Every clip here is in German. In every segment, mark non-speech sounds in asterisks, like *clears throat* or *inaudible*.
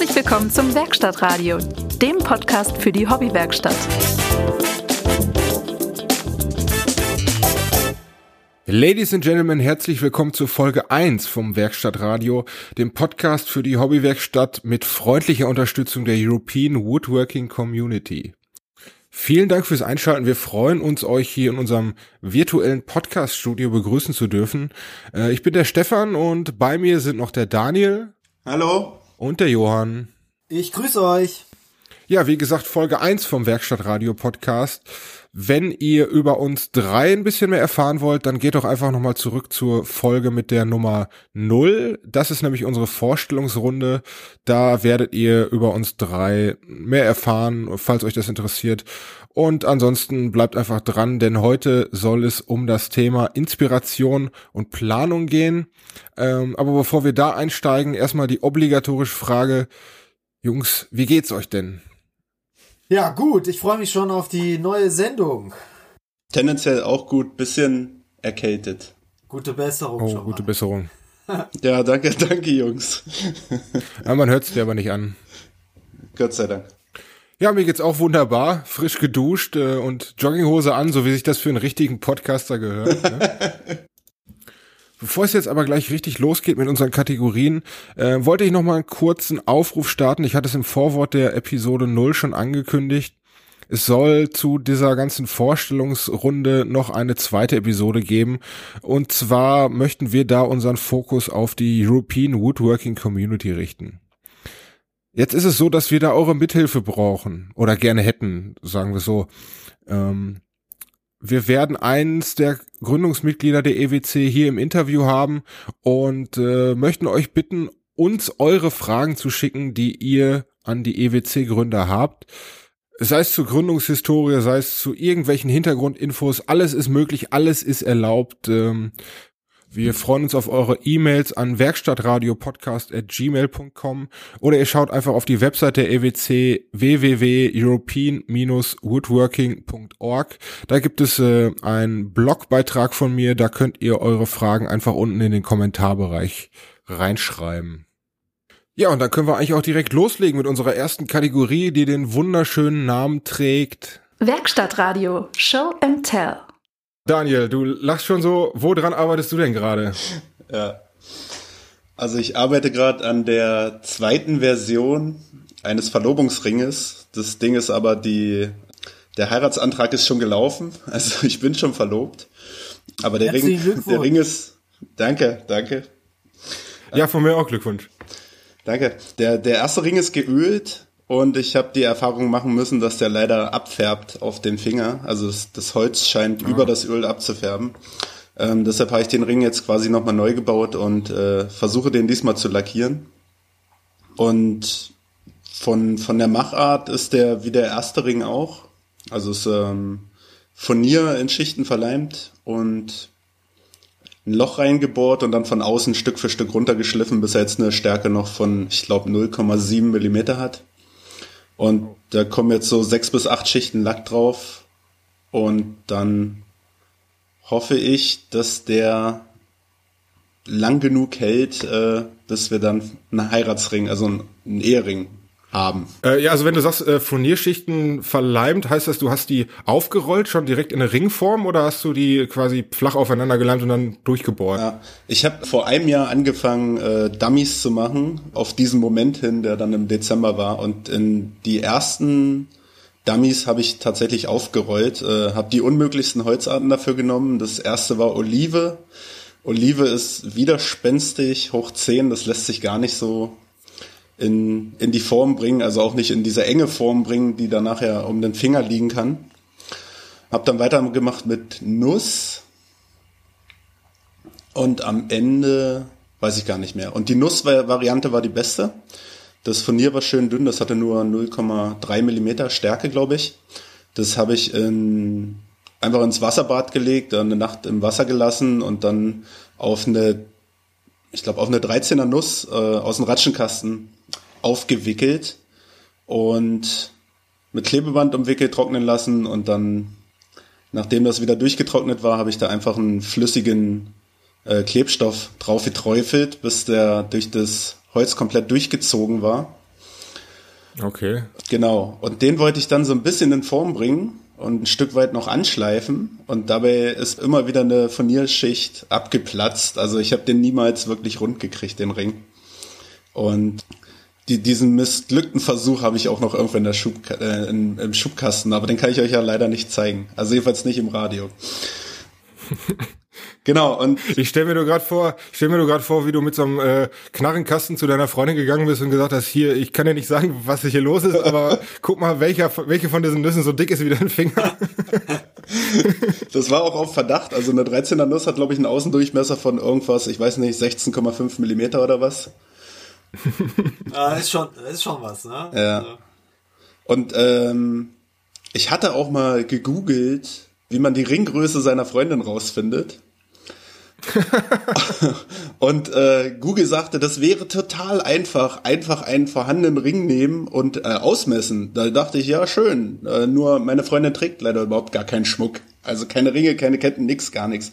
Herzlich willkommen zum Werkstattradio, dem Podcast für die Hobbywerkstatt. Ladies and Gentlemen, herzlich willkommen zur Folge 1 vom Werkstattradio, dem Podcast für die Hobbywerkstatt mit freundlicher Unterstützung der European Woodworking Community. Vielen Dank fürs Einschalten. Wir freuen uns, euch hier in unserem virtuellen Podcast-Studio begrüßen zu dürfen. Äh, ich bin der Stefan und bei mir sind noch der Daniel. Hallo. Und der Johann. Ich grüße euch. Ja, wie gesagt, Folge 1 vom Werkstattradio Podcast. Wenn ihr über uns drei ein bisschen mehr erfahren wollt, dann geht doch einfach nochmal zurück zur Folge mit der Nummer 0. Das ist nämlich unsere Vorstellungsrunde. Da werdet ihr über uns drei mehr erfahren, falls euch das interessiert. Und ansonsten bleibt einfach dran, denn heute soll es um das Thema Inspiration und Planung gehen. Ähm, aber bevor wir da einsteigen, erstmal die obligatorische Frage, Jungs, wie geht's euch denn? Ja, gut, ich freue mich schon auf die neue Sendung. Tendenziell auch gut, bisschen erkältet. Gute Besserung Oh, schon gute mal. Besserung. *laughs* Ja, danke, danke, Jungs. Ja, man hört es dir aber nicht an. Gott sei Dank. Ja, mir geht's auch wunderbar, frisch geduscht äh, und Jogginghose an, so wie sich das für einen richtigen Podcaster gehört. Ne? *laughs* Bevor es jetzt aber gleich richtig losgeht mit unseren Kategorien, äh, wollte ich noch mal einen kurzen Aufruf starten. Ich hatte es im Vorwort der Episode 0 schon angekündigt. Es soll zu dieser ganzen Vorstellungsrunde noch eine zweite Episode geben. Und zwar möchten wir da unseren Fokus auf die European Woodworking Community richten. Jetzt ist es so, dass wir da eure Mithilfe brauchen oder gerne hätten, sagen wir so. Ähm, wir werden eins der Gründungsmitglieder der EWC hier im Interview haben und äh, möchten euch bitten, uns eure Fragen zu schicken, die ihr an die EWC-Gründer habt. Sei es zur Gründungshistorie, sei es zu irgendwelchen Hintergrundinfos, alles ist möglich, alles ist erlaubt. Ähm, wir freuen uns auf eure E-Mails an werkstattradiopodcast.gmail.com oder ihr schaut einfach auf die Website der EWC www.european-woodworking.org. Da gibt es äh, einen Blogbeitrag von mir, da könnt ihr eure Fragen einfach unten in den Kommentarbereich reinschreiben. Ja, und dann können wir eigentlich auch direkt loslegen mit unserer ersten Kategorie, die den wunderschönen Namen trägt. Werkstattradio, Show and Tell. Daniel, du lachst schon so, woran arbeitest du denn gerade? Ja. Also ich arbeite gerade an der zweiten Version eines Verlobungsringes. Das Ding ist aber die, der Heiratsantrag ist schon gelaufen. *laughs* Also ich bin schon verlobt. Aber der Ring, Herzlichen der Ring ist, danke, danke. Ja, von mir auch Glückwunsch. Danke. Der, der erste Ring ist geölt und ich habe die Erfahrung machen müssen, dass der leider abfärbt auf den Finger. Also das, das Holz scheint über das Öl abzufärben. Ähm, deshalb habe ich den Ring jetzt quasi nochmal neu gebaut und äh, versuche den diesmal zu lackieren. Und von, von der Machart ist der wie der erste Ring auch. Also es ist ähm, Furnier in Schichten verleimt und ein Loch reingebohrt und dann von außen Stück für Stück runtergeschliffen, bis er jetzt eine Stärke noch von, ich glaube, 0,7 Millimeter hat. Und da kommen jetzt so sechs bis acht Schichten Lack drauf. Und dann hoffe ich, dass der lang genug hält, äh, bis wir dann einen Heiratsring, also einen, Ehering haben. Äh, ja, also wenn du sagst, äh, Furnierschichten verleimt, heißt das, du hast die aufgerollt schon direkt in eine Ringform oder hast du die quasi flach aufeinander geleimt und dann durchgebohrt? Ja, ich habe vor einem Jahr angefangen, äh, Dummies zu machen, auf diesen Moment hin, der dann im Dezember war. Und in die ersten Dummies habe ich tatsächlich aufgerollt, äh, habe die unmöglichsten Holzarten dafür genommen. Das erste war Olive. Olive ist widerspenstig, hoch 10, das lässt sich gar nicht so in, in die Form bringen, also auch nicht in diese enge Form bringen, die dann nachher um den Finger liegen kann. Hab dann weitergemacht mit Nuss und am Ende weiß ich gar nicht mehr. Und die Nussvariante war die beste. Das Furnier war schön dünn, das hatte nur 0,3 Millimeter Stärke, glaube ich. Das habe ich in, einfach ins Wasserbad gelegt, eine Nacht im Wasser gelassen und dann auf eine, ich glaube, auf eine 13er Nuss äh, aus dem Ratschenkasten aufgewickelt und mit Klebeband umwickelt, trocknen lassen und dann, nachdem das wieder durchgetrocknet war, habe ich da einfach einen flüssigen äh, Klebstoff drauf geträufelt, bis der durch das Holz komplett durchgezogen war. Okay. Genau. Und den wollte ich dann so ein bisschen in Form bringen und ein Stück weit noch anschleifen. Und dabei ist immer wieder eine Furnierschicht abgeplatzt. Also ich habe den niemals wirklich rund gekriegt, den Ring. Und die, diesen missglückten Versuch habe ich auch noch irgendwo in der Schub, äh, in, im Schubkasten, aber den kann ich euch ja leider nicht zeigen. Also jedenfalls nicht im Radio. *laughs* Genau, und ich stell mir nur gerade vor, ich stell mir nur gerade vor, wie du mit so einem äh, Knarrenkasten zu deiner Freundin gegangen bist und gesagt hast, hier, ich kann dir nicht sagen, was hier los ist, aber *laughs* guck mal, welcher, welche von diesen Nüssen so dick ist wie dein Finger. *laughs* das war auch auf Verdacht. Also eine 13er Nuss hat, glaube ich, einen Außendurchmesser von irgendwas, ich weiß nicht, 16,5 Millimeter oder was. *laughs* ah, ist schon, ist schon was, ne? Ja. Also. Und ähm, ich hatte auch mal gegoogelt, wie man die Ringgröße seiner Freundin rausfindet. *laughs* und äh, Google sagte, das wäre total einfach, einfach einen vorhandenen Ring nehmen und äh, ausmessen. Da dachte ich, ja schön, äh, nur meine Freundin trägt leider überhaupt gar keinen Schmuck. Also keine Ringe, keine Ketten, nix, gar nichts.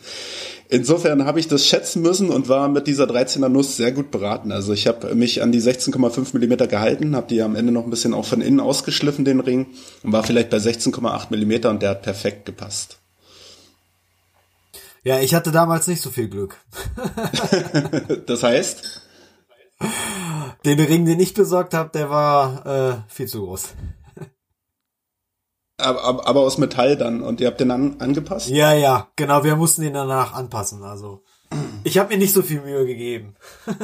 Insofern habe ich das schätzen müssen und war mit dieser 13er Nuss sehr gut beraten. Also ich habe mich an die 16,5 Millimeter gehalten, habe die am Ende noch ein bisschen auch von innen ausgeschliffen, den Ring, und war vielleicht bei 16,8 Millimeter und der hat perfekt gepasst. Ja, ich hatte damals nicht so viel Glück. *laughs* *laughs* das heißt? Den Ring, den ich besorgt habe, der war äh, viel zu groß. Aber, aber, aus Metall dann und ihr habt den an, angepasst? Ja, ja, genau, wir mussten den danach anpassen. Also ich habe mir nicht so viel Mühe gegeben. *laughs*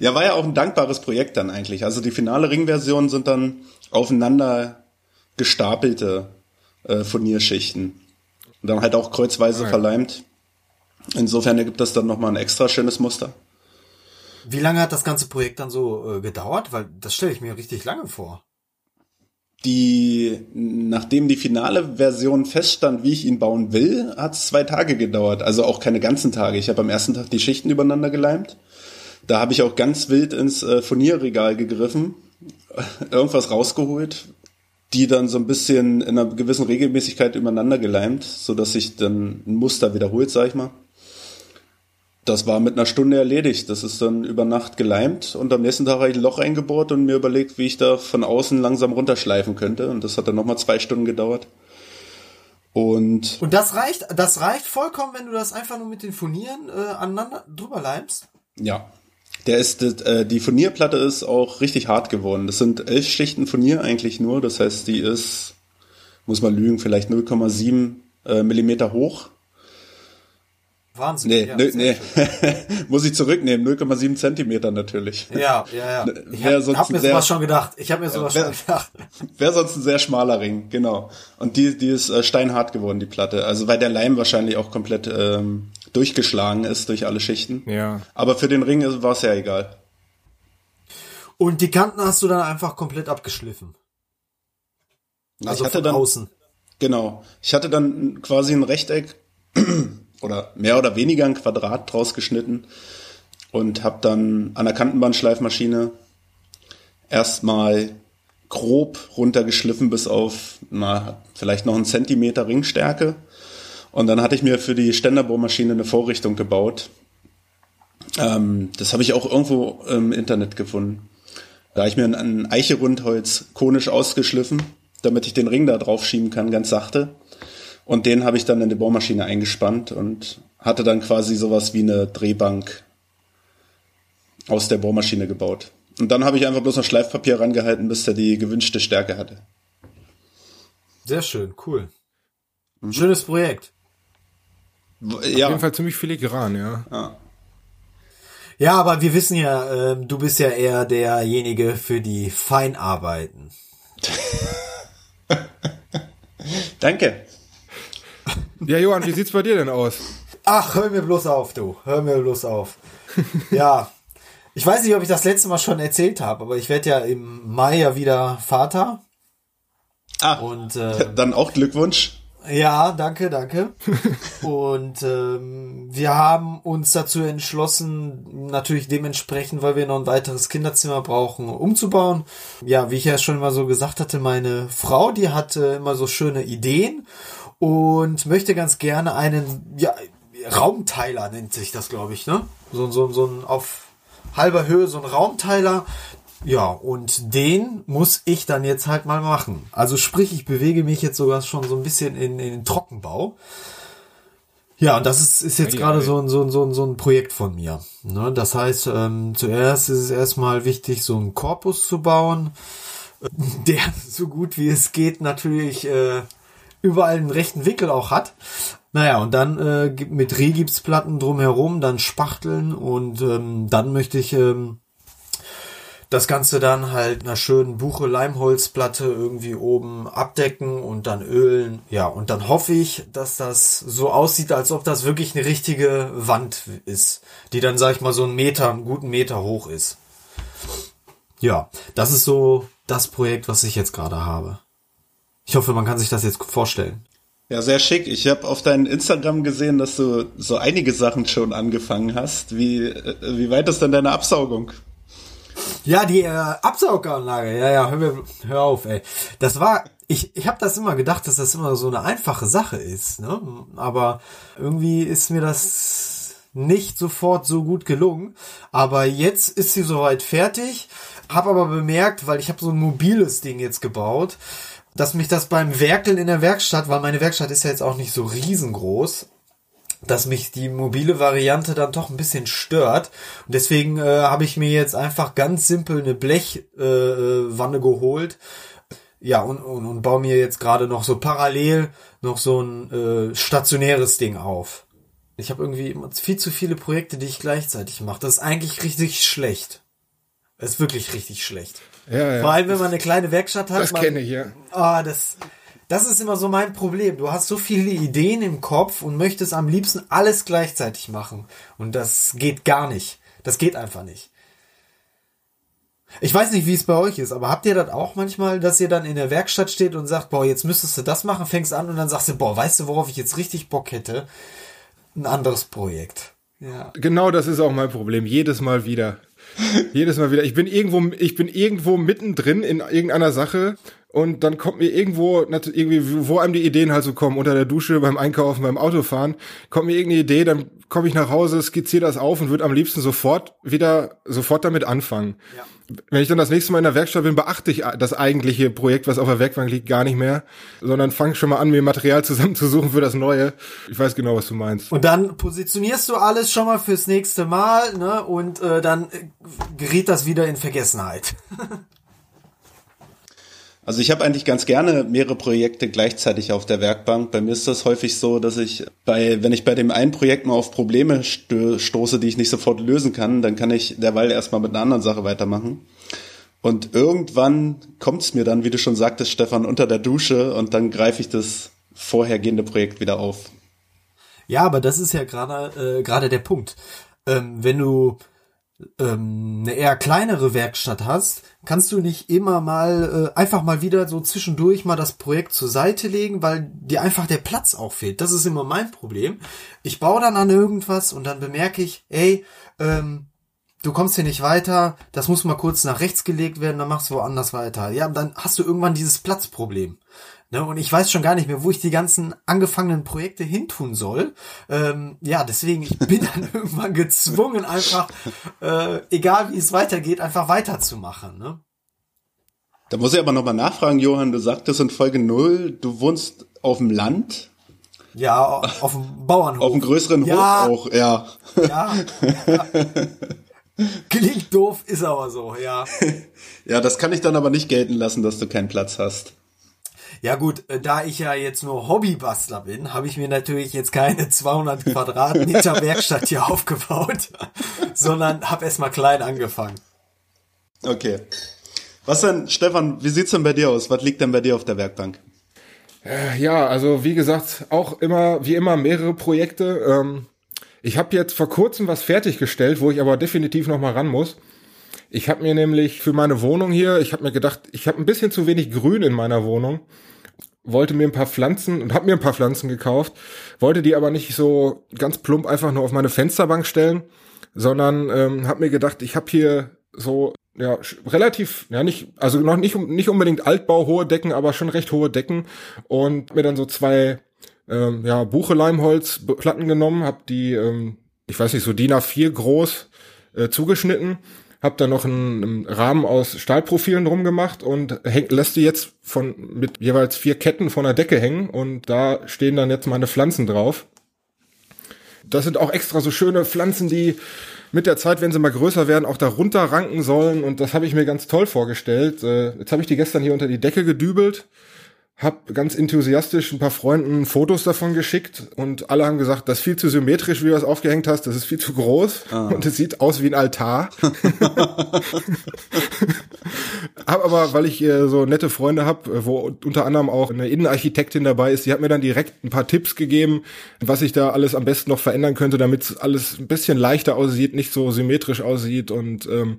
ja, war ja auch ein dankbares Projekt dann eigentlich. Also die finale Ringversion sind dann aufeinander gestapelte äh, Furnierschichten. Und dann halt auch kreuzweise okay. verleimt. Insofern ergibt das dann nochmal ein extra schönes Muster. Wie lange hat das ganze Projekt dann so äh, gedauert? Weil das stelle ich mir richtig lange vor. Die, nachdem die finale Version feststand, wie ich ihn bauen will, hat es zwei Tage gedauert. Also auch keine ganzen Tage. Ich habe am ersten Tag die Schichten übereinander geleimt. Da habe ich auch ganz wild ins äh, Furnierregal gegriffen, *laughs* irgendwas rausgeholt, die dann so ein bisschen in einer gewissen Regelmäßigkeit übereinander geleimt, so dass sich dann ein Muster wiederholt, sag ich mal. Das war mit einer Stunde erledigt. Das ist dann über Nacht geleimt und am nächsten Tag habe ich ein Loch eingebohrt und mir überlegt, wie ich da von außen langsam runterschleifen könnte. Und das hat dann nochmal zwei Stunden gedauert. Und, und das reicht, das reicht vollkommen, wenn du das einfach nur mit den Furnieren äh, aneinander drüber leimst? Ja, der ist, äh, die Furnierplatte ist auch richtig hart geworden. Das sind elf Schichten Furnier eigentlich nur. Das heißt, die ist, muss man lügen, vielleicht 0,7 äh, Millimeter hoch. Wahnsinn. Nee, ja, nee, nee. *laughs* muss ich zurücknehmen. 0,7 Zentimeter natürlich. Ja, ja, ja. *laughs* Ich habe hab mir sehr, sowas schon gedacht. Ich habe mir sowas ja, wär, schon gedacht. *laughs* Wäre sonst ein sehr schmaler Ring, genau. Und die, die ist äh, steinhart geworden, die Platte. Also weil der Leim wahrscheinlich auch komplett ähm, durchgeschlagen ist durch alle Schichten. Ja. Aber für den Ring war es ja egal. Und die Kanten hast du dann einfach komplett abgeschliffen. Also ich hatte dann, außen. Genau. Ich hatte dann quasi ein Rechteck *clears throat* oder mehr oder weniger ein Quadrat draus geschnitten und habe dann an der Kantenbandschleifmaschine erstmal grob runtergeschliffen bis auf na, vielleicht noch einen Zentimeter Ringstärke und dann hatte ich mir für die Ständerbohrmaschine eine Vorrichtung gebaut. Ähm, das habe ich auch irgendwo im Internet gefunden. Da habe ich mir ein, Eicherundholz konisch ausgeschliffen, damit ich den Ring da drauf schieben kann, ganz sachte. Und den habe ich dann in die Bohrmaschine eingespannt und hatte dann quasi sowas wie eine Drehbank aus der Bohrmaschine gebaut. Und dann habe ich einfach bloß noch Schleifpapier rangehalten, bis der die gewünschte Stärke hatte. Sehr schön, cool. Mhm. Schönes Projekt. Ja. Auf jeden Fall ziemlich filigran, ja. ja. Ja, aber wir wissen ja, äh, du bist ja eher derjenige für die Feinarbeiten. *laughs* Danke. Ja, Johann, wie sieht's bei dir denn aus? Ach, hör mir bloß auf, du. Hör mir bloß auf. ja. Ich weiß nicht, ob ich das letzte Mal schon erzählt habe, aber ich werde ja im Mai ja wieder Vater. Ah, und äh, dann auch Glückwunsch. Ja, danke, danke. *laughs* und ähm, wir haben uns dazu entschlossen, natürlich dementsprechend, weil wir noch ein weiteres Kinderzimmer brauchen, umzubauen. Ja, wie ich ja schon mal so gesagt hatte, meine Frau, die hatte immer so schöne Ideen und möchte ganz gerne einen, ja, Raumteiler nennt sich das, glaube ich, ne? So, so, so ein auf halber Höhe, so ein Raumteiler, Ja, und den muss ich dann jetzt halt mal machen. Also sprich, ich bewege mich jetzt sogar schon so ein bisschen in, in den Trockenbau. Ja, und das ist, ist jetzt gerade so ein, so, ein, so, ein, so ein Projekt von mir. Ne? Das heißt, ähm, zuerst ist es erstmal wichtig, so einen Korpus zu bauen, *laughs* der so gut wie es geht natürlich äh, überall einen rechten Winkel auch hat. Naja, und dann äh, mit Regipsplatten drumherum, dann Spachteln und ähm, dann möchte ich ähm, das Ganze dann halt einer schönen Buche-Leimholzplatte irgendwie oben abdecken und dann ölen. Ja, und dann hoffe ich, dass das so aussieht, als ob das wirklich eine richtige Wand ist, die dann, sag ich mal, so einen Meter, einen guten Meter hoch ist. Ja, das ist so das Projekt, was ich jetzt gerade habe. Ich hoffe, man kann sich das jetzt vorstellen. Ja, sehr schick. Ich habe auf deinem Instagram gesehen, dass du so einige Sachen schon angefangen hast. Wie, äh, wie weit ist denn deine Absaugung? Ja, die äh, Absauganlage, ja, ja, hör, mir, hör auf, ey. Das war, ich, ich habe das immer gedacht, dass das immer so eine einfache Sache ist, ne? Aber irgendwie ist mir das nicht sofort so gut gelungen. Aber jetzt ist sie soweit fertig. Hab aber bemerkt, weil ich habe so ein mobiles Ding jetzt gebaut, dass mich das beim Werkeln in der Werkstatt, weil meine Werkstatt ist ja jetzt auch nicht so riesengroß, dass mich die mobile Variante dann doch ein bisschen stört. Und deswegen äh, habe ich mir jetzt einfach ganz simpel eine Blechwanne äh, Wanne geholt. Ja, und, und, und baue mir jetzt gerade noch so parallel noch so ein äh, stationäres Ding auf. Ich habe irgendwie immer viel zu viele Projekte, die ich gleichzeitig mache. Das ist eigentlich richtig schlecht. Das ist wirklich richtig schlecht. Ja, ja. Vor allem, wenn man eine kleine Werkstatt hat. Das man, kenne ich, ja. Ah, das, das ist immer so mein Problem. Du hast so viele Ideen im Kopf und möchtest am liebsten alles gleichzeitig machen. Und das geht gar nicht. Das geht einfach nicht. Ich weiß nicht, wie es bei euch ist, aber habt ihr das auch manchmal, dass ihr dann in der Werkstatt steht und sagt, boah, jetzt müsstest du das machen, fängst an und dann sagst du, boah, weißt du, worauf ich jetzt richtig Bock hätte? Ein anderes Projekt. Ja. Genau das ist auch mein Problem. Jedes Mal wieder. Jedes Mal wieder. Ich bin irgendwo, ich bin irgendwo mittendrin in irgendeiner Sache und dann kommt mir irgendwo, irgendwie, wo einem die Ideen halt so kommen, unter der Dusche, beim Einkaufen, beim Autofahren, kommt mir irgendeine Idee, dann komme ich nach Hause, skizziere das auf und würde am liebsten sofort wieder, sofort damit anfangen. Ja. Wenn ich dann das nächste Mal in der Werkstatt bin, beachte ich das eigentliche Projekt, was auf der Werkbank liegt, gar nicht mehr, sondern fange schon mal an, mir Material *laughs* zusammenzusuchen für das Neue. Ich weiß genau, was du meinst. Und dann positionierst du alles schon mal fürs nächste Mal, ne? Und äh, dann äh, gerät das wieder in Vergessenheit. *laughs* Also ich habe eigentlich ganz gerne mehrere Projekte gleichzeitig auf der Werkbank. Bei mir ist das häufig so, dass ich bei, wenn ich bei dem einen Projekt mal auf Probleme stoße, die ich nicht sofort lösen kann, dann kann ich derweil erstmal mit einer anderen Sache weitermachen. Und irgendwann kommt es mir dann, wie du schon sagtest, Stefan, unter der Dusche und dann greife ich das vorhergehende Projekt wieder auf. Ja, aber das ist ja gerade äh, gerade der Punkt. Ähm, wenn du ähm, eine eher kleinere Werkstatt hast, kannst du nicht immer mal äh, einfach mal wieder so zwischendurch mal das Projekt zur Seite legen, weil dir einfach der Platz auch fehlt. Das ist immer mein Problem. Ich baue dann an irgendwas und dann bemerke ich, ey, ähm, du kommst hier nicht weiter, das muss mal kurz nach rechts gelegt werden, dann machst du woanders weiter. Ja, dann hast du irgendwann dieses Platzproblem. Ne, und ich weiß schon gar nicht mehr, wo ich die ganzen angefangenen Projekte hintun soll. Ähm, ja, deswegen, ich bin *laughs* dann irgendwann gezwungen, einfach, äh, egal wie es weitergeht, einfach weiterzumachen. Ne? Da muss ich aber nochmal nachfragen, Johann, du sagtest in Folge 0, du wohnst auf dem Land, Ja, auf dem Bauernhof. auf einem größeren Ja. Hof auch, ja. Ja, ja. Klingt doof, ist aber so, ja. *laughs* Ja, das kann ich dann aber nicht gelten lassen, dass du keinen Platz hast. Ja gut, äh, da ich ja jetzt nur Hobbybastler bin, habe ich mir natürlich jetzt keine 200 Quadratmeter *laughs* Werkstatt hier aufgebaut, sondern habe erstmal klein angefangen. Okay. Was denn, Stefan, wie sieht's denn bei dir aus? Was liegt denn bei dir auf der Werkbank? Ja, also wie gesagt, auch immer, wie immer mehrere Projekte. Ähm, ich habe jetzt vor kurzem was fertiggestellt, wo ich aber definitiv noch mal ran muss. Ich habe mir nämlich für meine Wohnung hier, ich habe mir gedacht, ich habe ein bisschen zu wenig Grün in meiner Wohnung, wollte mir ein paar Pflanzen und habe mir ein paar Pflanzen gekauft, wollte die aber nicht so ganz plump einfach nur auf meine Fensterbank stellen, sondern ähm, habe mir gedacht, ich habe hier so ja relativ ja nicht also noch nicht nicht unbedingt Altbau hohe Decken, aber schon recht hohe Decken und mir dann so zwei ähm, ja Buche Leimholz Platten genommen, habe die ähm, ich weiß nicht so DIN A4 groß äh, zugeschnitten Hab da noch einen, einen Rahmen aus Stahlprofilen drum gemacht und häng, lässt die jetzt von mit jeweils vier Ketten von der Decke hängen und da stehen dann jetzt meine Pflanzen drauf. Das sind auch extra so schöne Pflanzen, die mit der Zeit, wenn sie mal größer werden, auch da runterranken sollen. Und das habe ich mir ganz toll vorgestellt. Äh, jetzt habe ich die gestern hier unter die Decke gedübelt hab ganz enthusiastisch ein paar Freunden Fotos davon geschickt und alle haben gesagt, das ist viel zu symmetrisch, wie du das aufgehängt hast, das ist viel zu groß ah. und es sieht aus wie ein Altar. *laughs* hab aber, weil ich äh, so nette Freunde habe, äh, wo unter anderem auch eine Innenarchitektin dabei ist, die hat mir dann direkt ein paar Tipps gegeben, was ich da alles am besten noch verändern könnte, damit alles ein bisschen leichter aussieht, nicht so symmetrisch aussieht und ähm,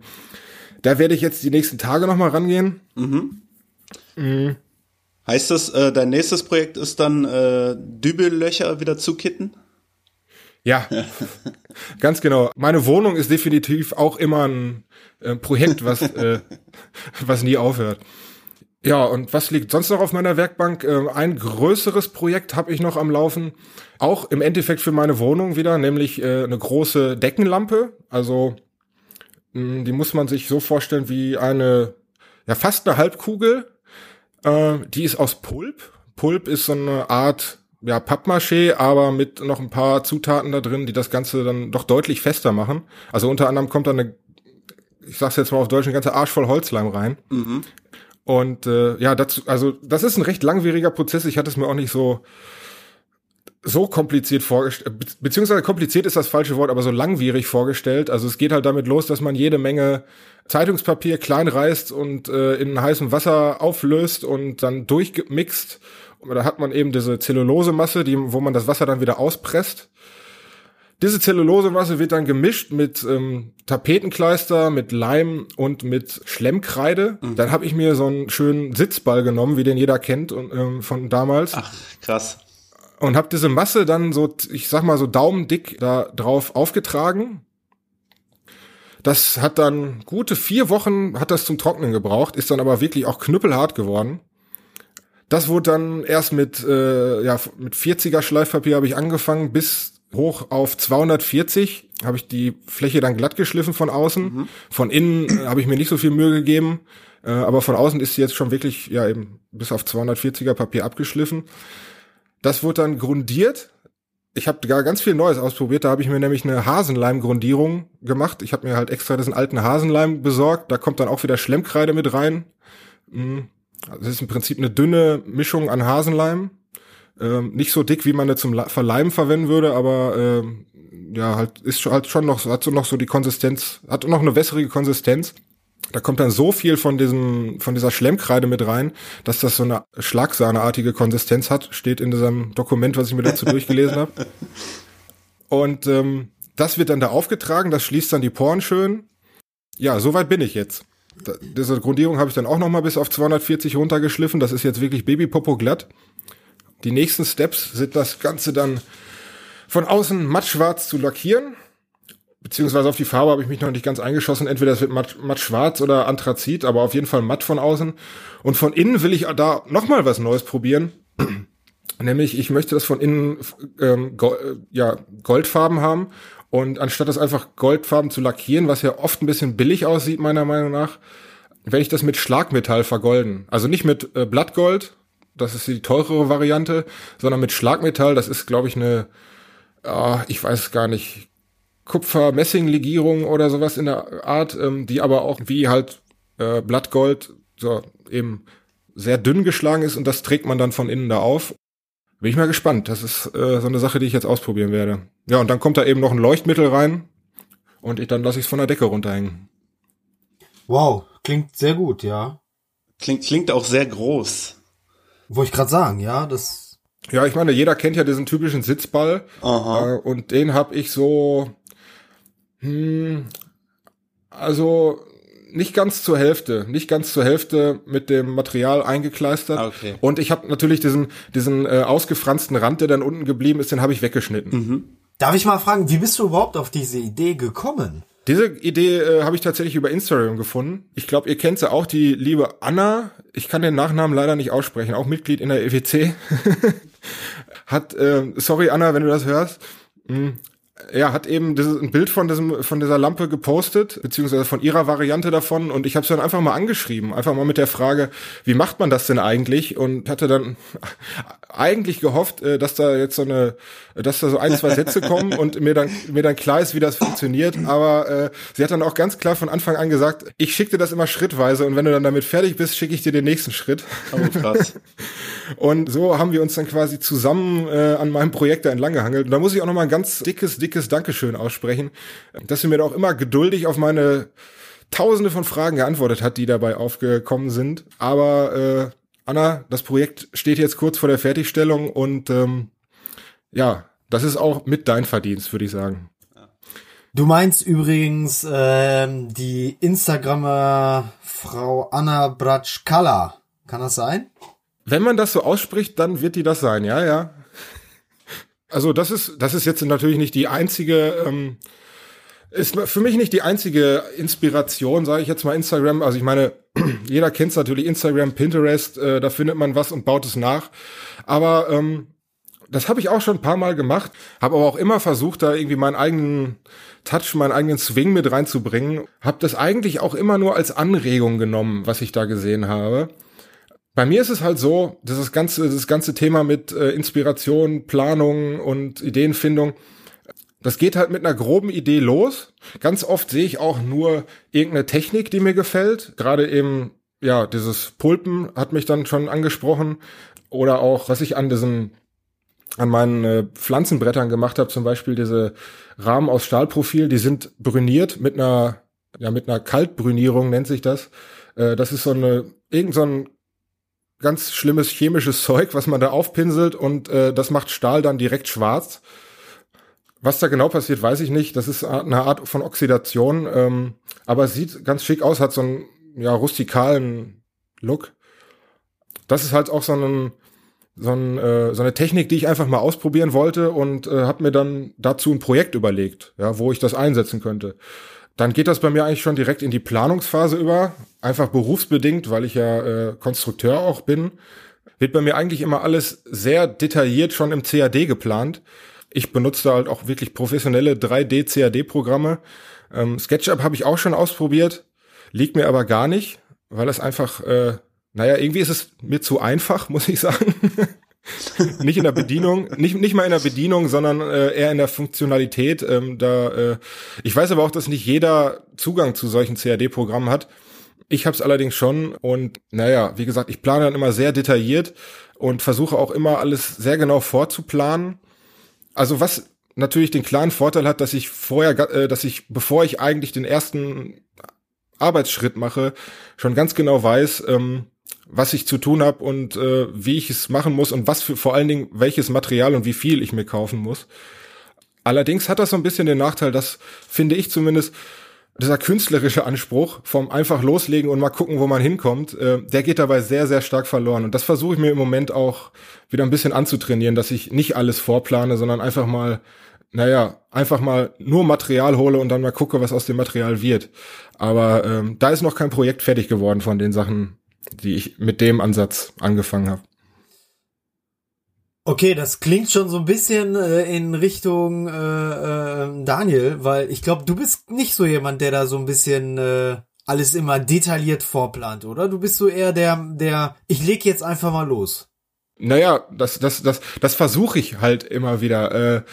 da werde ich jetzt die nächsten Tage nochmal rangehen. Mhm. Mhm. Heißt das, äh, dein nächstes Projekt ist dann äh, Dübellöcher wieder zukitten? Ja, *laughs* ganz genau. Meine Wohnung ist definitiv auch immer ein äh, Projekt, was, äh, *laughs* was nie aufhört. Ja, und was liegt sonst noch auf meiner Werkbank? Äh, ein größeres Projekt habe ich noch am Laufen, auch im Endeffekt für meine Wohnung wieder, nämlich äh, eine große Deckenlampe. Also mh, die muss man sich so vorstellen wie eine, ja fast eine Halbkugel, äh, die ist aus Pulp. Pulp ist so eine Art ja, Pappmaché, aber mit noch ein paar Zutaten da drin, die das Ganze dann doch deutlich fester machen. Also unter anderem kommt da eine, ich sag's jetzt mal auf Deutsch, eine ganze Arsch voll Holzleim rein. Mhm. Und äh, ja, dazu, also das ist ein recht langwieriger Prozess. Ich hatte es mir auch nicht so so kompliziert vorgestellt, be beziehungsweise kompliziert ist das falsche Wort, aber so langwierig vorgestellt. Also es geht halt damit los, dass man jede Menge Zeitungspapier klein reißt und äh, in heißem Wasser auflöst und dann durchgemixt. Und da hat man eben diese Zellulosemasse, die, wo man das Wasser dann wieder auspresst. Diese Zellulosemasse wird dann gemischt mit ähm, Tapetenkleister, mit Leim und mit Schlemmkreide. Mhm. Dann habe ich mir so einen schönen Sitzball genommen, wie den jeder kennt und, ähm, von damals. Ach, krass und habe diese Masse dann so, ich sag mal so daumendick da drauf aufgetragen. Das hat dann gute vier Wochen hat das zum Trocknen gebraucht, ist dann aber wirklich auch knüppelhart geworden. Das wurde dann erst mit äh, ja mit 40er Schleifpapier habe ich angefangen bis hoch auf 240 habe ich die Fläche dann glatt geschliffen von außen. Mhm. Von innen äh, habe ich mir nicht so viel Mühe gegeben, äh, aber von außen ist sie jetzt schon wirklich ja eben bis auf 240er Papier abgeschliffen. Das wurde dann grundiert. Ich habe gar ganz viel Neues ausprobiert. Da habe ich mir nämlich eine Hasenleim-Grundierung gemacht. Ich habe mir halt extra diesen alten Hasenleim besorgt. Da kommt dann auch wieder Schlemmkreide mit rein. Das ist im Prinzip eine dünne Mischung an Hasenleim. Ähm, nicht so dick, wie man das zum Verleimen verwenden würde, aber ähm, ja, halt ist halt schon noch, hat so noch so die Konsistenz, hat noch eine wässrige Konsistenz. Da kommt dann so viel von diesem, von dieser Schlemmkreide mit rein, dass das so eine Schlagsahneartige Konsistenz hat, steht in diesem Dokument, was ich mir dazu durchgelesen habe. *laughs* Und ähm, das wird dann da aufgetragen, das schließt dann die Poren schön. Ja, soweit bin ich jetzt. Da, diese Grundierung habe ich dann auch noch mal bis auf 240 runtergeschliffen. Das ist jetzt wirklich Babypopo glatt. Die nächsten Steps sind das Ganze dann von außen mattschwarz zu lackieren beziehungsweise auf die Farbe habe ich mich noch nicht ganz eingeschossen. Entweder es wird matt, matt schwarz oder Anthrazit, aber auf jeden Fall matt von außen. Und von innen will ich da nochmal was Neues probieren. *clears throat* Nämlich, ich möchte das von innen ähm, go äh, ja, Goldfarben haben. Und anstatt das einfach Goldfarben zu lackieren, was ja oft ein bisschen billig aussieht, meiner Meinung nach, werde ich das mit Schlagmetall vergolden. Also nicht mit äh, Blattgold, das ist die teurere Variante, sondern mit Schlagmetall, das ist, glaube ich, eine, äh, ich weiß gar nicht, Kupfer-Messing-Legierung oder sowas in der Art, ähm, die aber auch wie halt äh, Blattgold so eben sehr dünn geschlagen ist und das trägt man dann von innen da auf. Bin ich mal gespannt. Das ist äh, so eine Sache, die ich jetzt ausprobieren werde. Ja, und dann kommt da eben noch ein Leuchtmittel rein und ich, dann lasse ich es von der Decke runterhängen. Wow, klingt sehr gut, ja. Klingt, klingt auch sehr groß. Wollte ich gerade sagen, ja, das. Ja, ich meine, jeder kennt ja diesen typischen Sitzball. Aha. Äh, und den habe ich so hm, also nicht ganz zur Hälfte, nicht ganz zur Hälfte mit dem Material eingekleistert. Ah, okay. Und ich habe natürlich diesen diesen äh, ausgefransten Rand, der dann unten geblieben ist, den habe ich weggeschnitten. Mhm. Darf ich mal fragen, wie bist du überhaupt auf diese Idee gekommen? Diese Idee äh, habe ich tatsächlich über Instagram gefunden. Ich glaube, ihr kennt sie auch, die liebe Anna. Ich kann den Nachnamen leider nicht aussprechen, auch Mitglied in der EWC. *laughs* Hat, äh, sorry Anna, wenn du das hörst. Hm, ja, hat eben dieses, ein Bild von diesem von dieser Lampe gepostet, beziehungsweise von ihrer Variante davon und ich habe sie dann einfach mal angeschrieben, einfach mal mit der Frage, wie macht man das denn eigentlich? Und hatte dann *laughs* eigentlich gehofft, äh, dass da jetzt so eine, dass da so ein, zwei Sätze *laughs* kommen und mir dann mir dann klar ist, wie das funktioniert. Aber äh, sie hat dann auch ganz klar von Anfang an gesagt, ich schicke dir das immer schrittweise und wenn du dann damit fertig bist, schicke ich dir den nächsten Schritt. Oh, krass. *laughs* und so haben wir uns dann quasi zusammen äh, an meinem Projekt da entlang gehangelt. Und da muss ich auch noch mal ein ganz dickes, dickes Dankeschön aussprechen, dass sie mir da auch immer geduldig auf meine Tausende von Fragen geantwortet hat, die dabei aufgekommen sind. Aber äh, Anna, das Projekt steht jetzt kurz vor der Fertigstellung und ähm, ja, das ist auch mit dein Verdienst, würde ich sagen. Du meinst übrigens ähm, die Instagrammer Frau Anna Bratschkala. Kann das sein? Wenn man das so ausspricht, dann wird die das sein, ja, ja. Also das ist, das ist jetzt natürlich nicht die einzige ähm, ist für mich nicht die einzige Inspiration, sage ich jetzt mal Instagram. Also ich meine, *clears throat* jeder kennt natürlich Instagram, Pinterest, äh, da findet man was und baut es nach. Aber ähm, das habe ich auch schon ein paar Mal gemacht, habe aber auch immer versucht, da irgendwie meinen eigenen Touch, meinen eigenen Swing mit reinzubringen. Habe das eigentlich auch immer nur als Anregung genommen, was ich da gesehen habe. Bei mir ist es halt so, dass das ganze, das ganze Thema mit äh, Inspiration, Planung und Ideenfindung, das geht halt mit einer groben Idee los. Ganz oft sehe ich auch nur irgendeine Technik, die mir gefällt. Gerade eben, ja, dieses Pulpen hat mich dann schon angesprochen. Oder auch, was ich an diesem, an meinen äh, Pflanzenbrettern gemacht habe, zum Beispiel diese Rahmen aus Stahlprofil, die sind brüniert mit einer, ja, mit einer Kaltbrünierung nennt sich das. Äh, das ist so eine, irgend so ein ganz schlimmes chemisches *laughs* Zeug, was man da aufpinselt und äh, das macht Stahl dann direkt schwarz. Was da genau passiert, weiß ich nicht. Das ist eine Art von Oxidation, ähm, aber es sieht ganz schick aus, hat so einen ja, rustikalen Look. Das ist halt auch so, ein, so, ein, äh, so eine Technik, die ich einfach mal ausprobieren wollte und äh, habe mir dann dazu ein Projekt überlegt, ja, wo ich das einsetzen könnte. Dann geht das bei mir eigentlich schon direkt in die Planungsphase über, einfach berufsbedingt, weil ich ja äh, Konstrukteur auch bin. Wird bei mir eigentlich immer alles sehr detailliert schon im CAD geplant ich benutze halt auch wirklich professionelle 3D-CAD-Programme. Ähm, SketchUp habe ich auch schon ausprobiert, liegt mir aber gar nicht, weil es einfach, äh, naja, irgendwie ist es mir zu einfach, *laughs* muss ich sagen. *laughs* nicht in der Bedienung, nicht, nicht mal in der Bedienung, sondern äh, eher in der Funktionalität. Ähm, da, äh, ich weiß aber auch, dass nicht jeder Zugang zu solchen CAD-Programmen hat. Ich habe es allerdings schon und naja, wie gesagt, ich plane dann immer sehr detailliert und versuche auch immer alles sehr genau vorzuplanen also was natürlich den klaren Vorteil hat, dass ich vorher, äh, dass ich, bevor ich eigentlich den ersten Arbeitsschritt mache, schon ganz genau weiß, ähm, was ich zu tun habe und äh, wie ich es machen muss und was für vor allen Dingen welches Material und wie viel ich mir kaufen muss. Allerdings hat das so ein bisschen den Nachteil, dass finde ich zumindest dieser künstlerische Anspruch vom einfach loslegen und mal gucken, wo man hinkommt, äh, der geht dabei sehr, sehr stark verloren. Und das versuche ich mir im Moment auch wieder ein bisschen anzutrainieren, dass ich nicht alles vorplane, sondern einfach mal, naja, einfach mal nur Material hole und dann mal gucke, was aus dem Material wird. Aber ähm, da ist noch kein Projekt fertig geworden von den Sachen, die ich mit dem Ansatz angefangen habe. Okay, das klingt schon so ein bisschen äh, in Richtung äh, äh, Daniel, weil ich glaube, du bist nicht so jemand, der da so ein bisschen äh, alles immer detailliert vorplant, oder? Du bist so eher der, der, ich leg jetzt einfach mal los. Naja, das, das, das, das versuche ich halt immer wieder. Äh,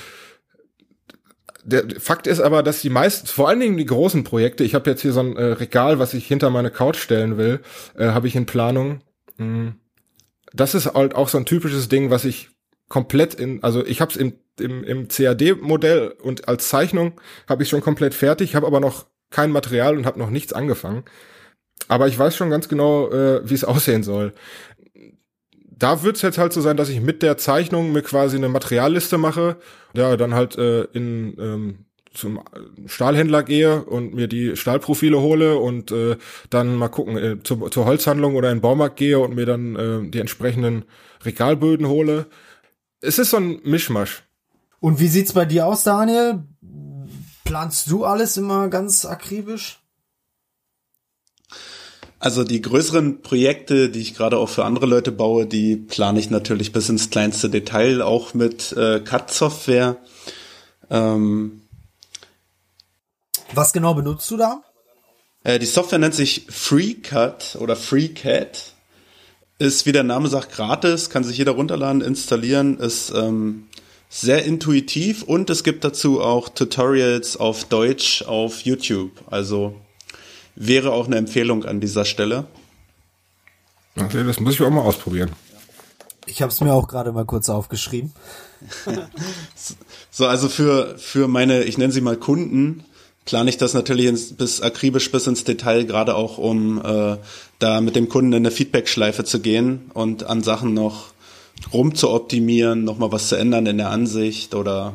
der Fakt ist aber, dass die meisten, vor allen Dingen die großen Projekte, ich habe jetzt hier so ein äh, Regal, was ich hinter meine Couch stellen will, äh, habe ich in Planung. Mhm. Das ist halt auch so ein typisches Ding, was ich komplett in, also ich habe es im, im, im CAD-Modell und als Zeichnung habe ich schon komplett fertig, habe aber noch kein Material und habe noch nichts angefangen. Aber ich weiß schon ganz genau, äh, wie es *laughs* aussehen soll. Da wird es jetzt halt so sein, dass ich mit der Zeichnung mir quasi eine Materialliste mache, ja, dann halt äh, in ähm, zum Stahlhändler gehe und mir die Stahlprofile hole und äh, dann mal gucken, äh, zur, zur Holzhandlung oder in den Baumarkt gehe und mir dann äh, die entsprechenden Regalböden hole es ist so ein Mischmasch. Und wie sieht's bei dir aus, Daniel? Planst du alles immer ganz akribisch? Also die größeren Projekte, die ich gerade auch für andere Leute baue, die plane ich natürlich bis ins kleinste Detail, auch mit äh, CAD-Software. Ähm, Was genau benutzt du da? äh, die Software nennt sich FreeCut oder FreeCat. Ist, wie der Name sagt, gratis, kann sich jeder runterladen, installieren, ist ähm, sehr intuitiv und es gibt dazu auch Tutorials auf Deutsch auf YouTube. Also wäre auch eine Empfehlung an dieser Stelle. Okay, das muss ich auch mal ausprobieren. Ich habe es mir auch gerade mal kurz aufgeschrieben. So, also für, für meine, ich nenne sie mal Kunden, plane ich das natürlich ins, bis akribisch bis ins Detail, gerade auch um äh, da mit dem Kunden in eine Feedback-Schleife zu gehen und an Sachen noch rum zu optimieren, nochmal was zu ändern in der Ansicht oder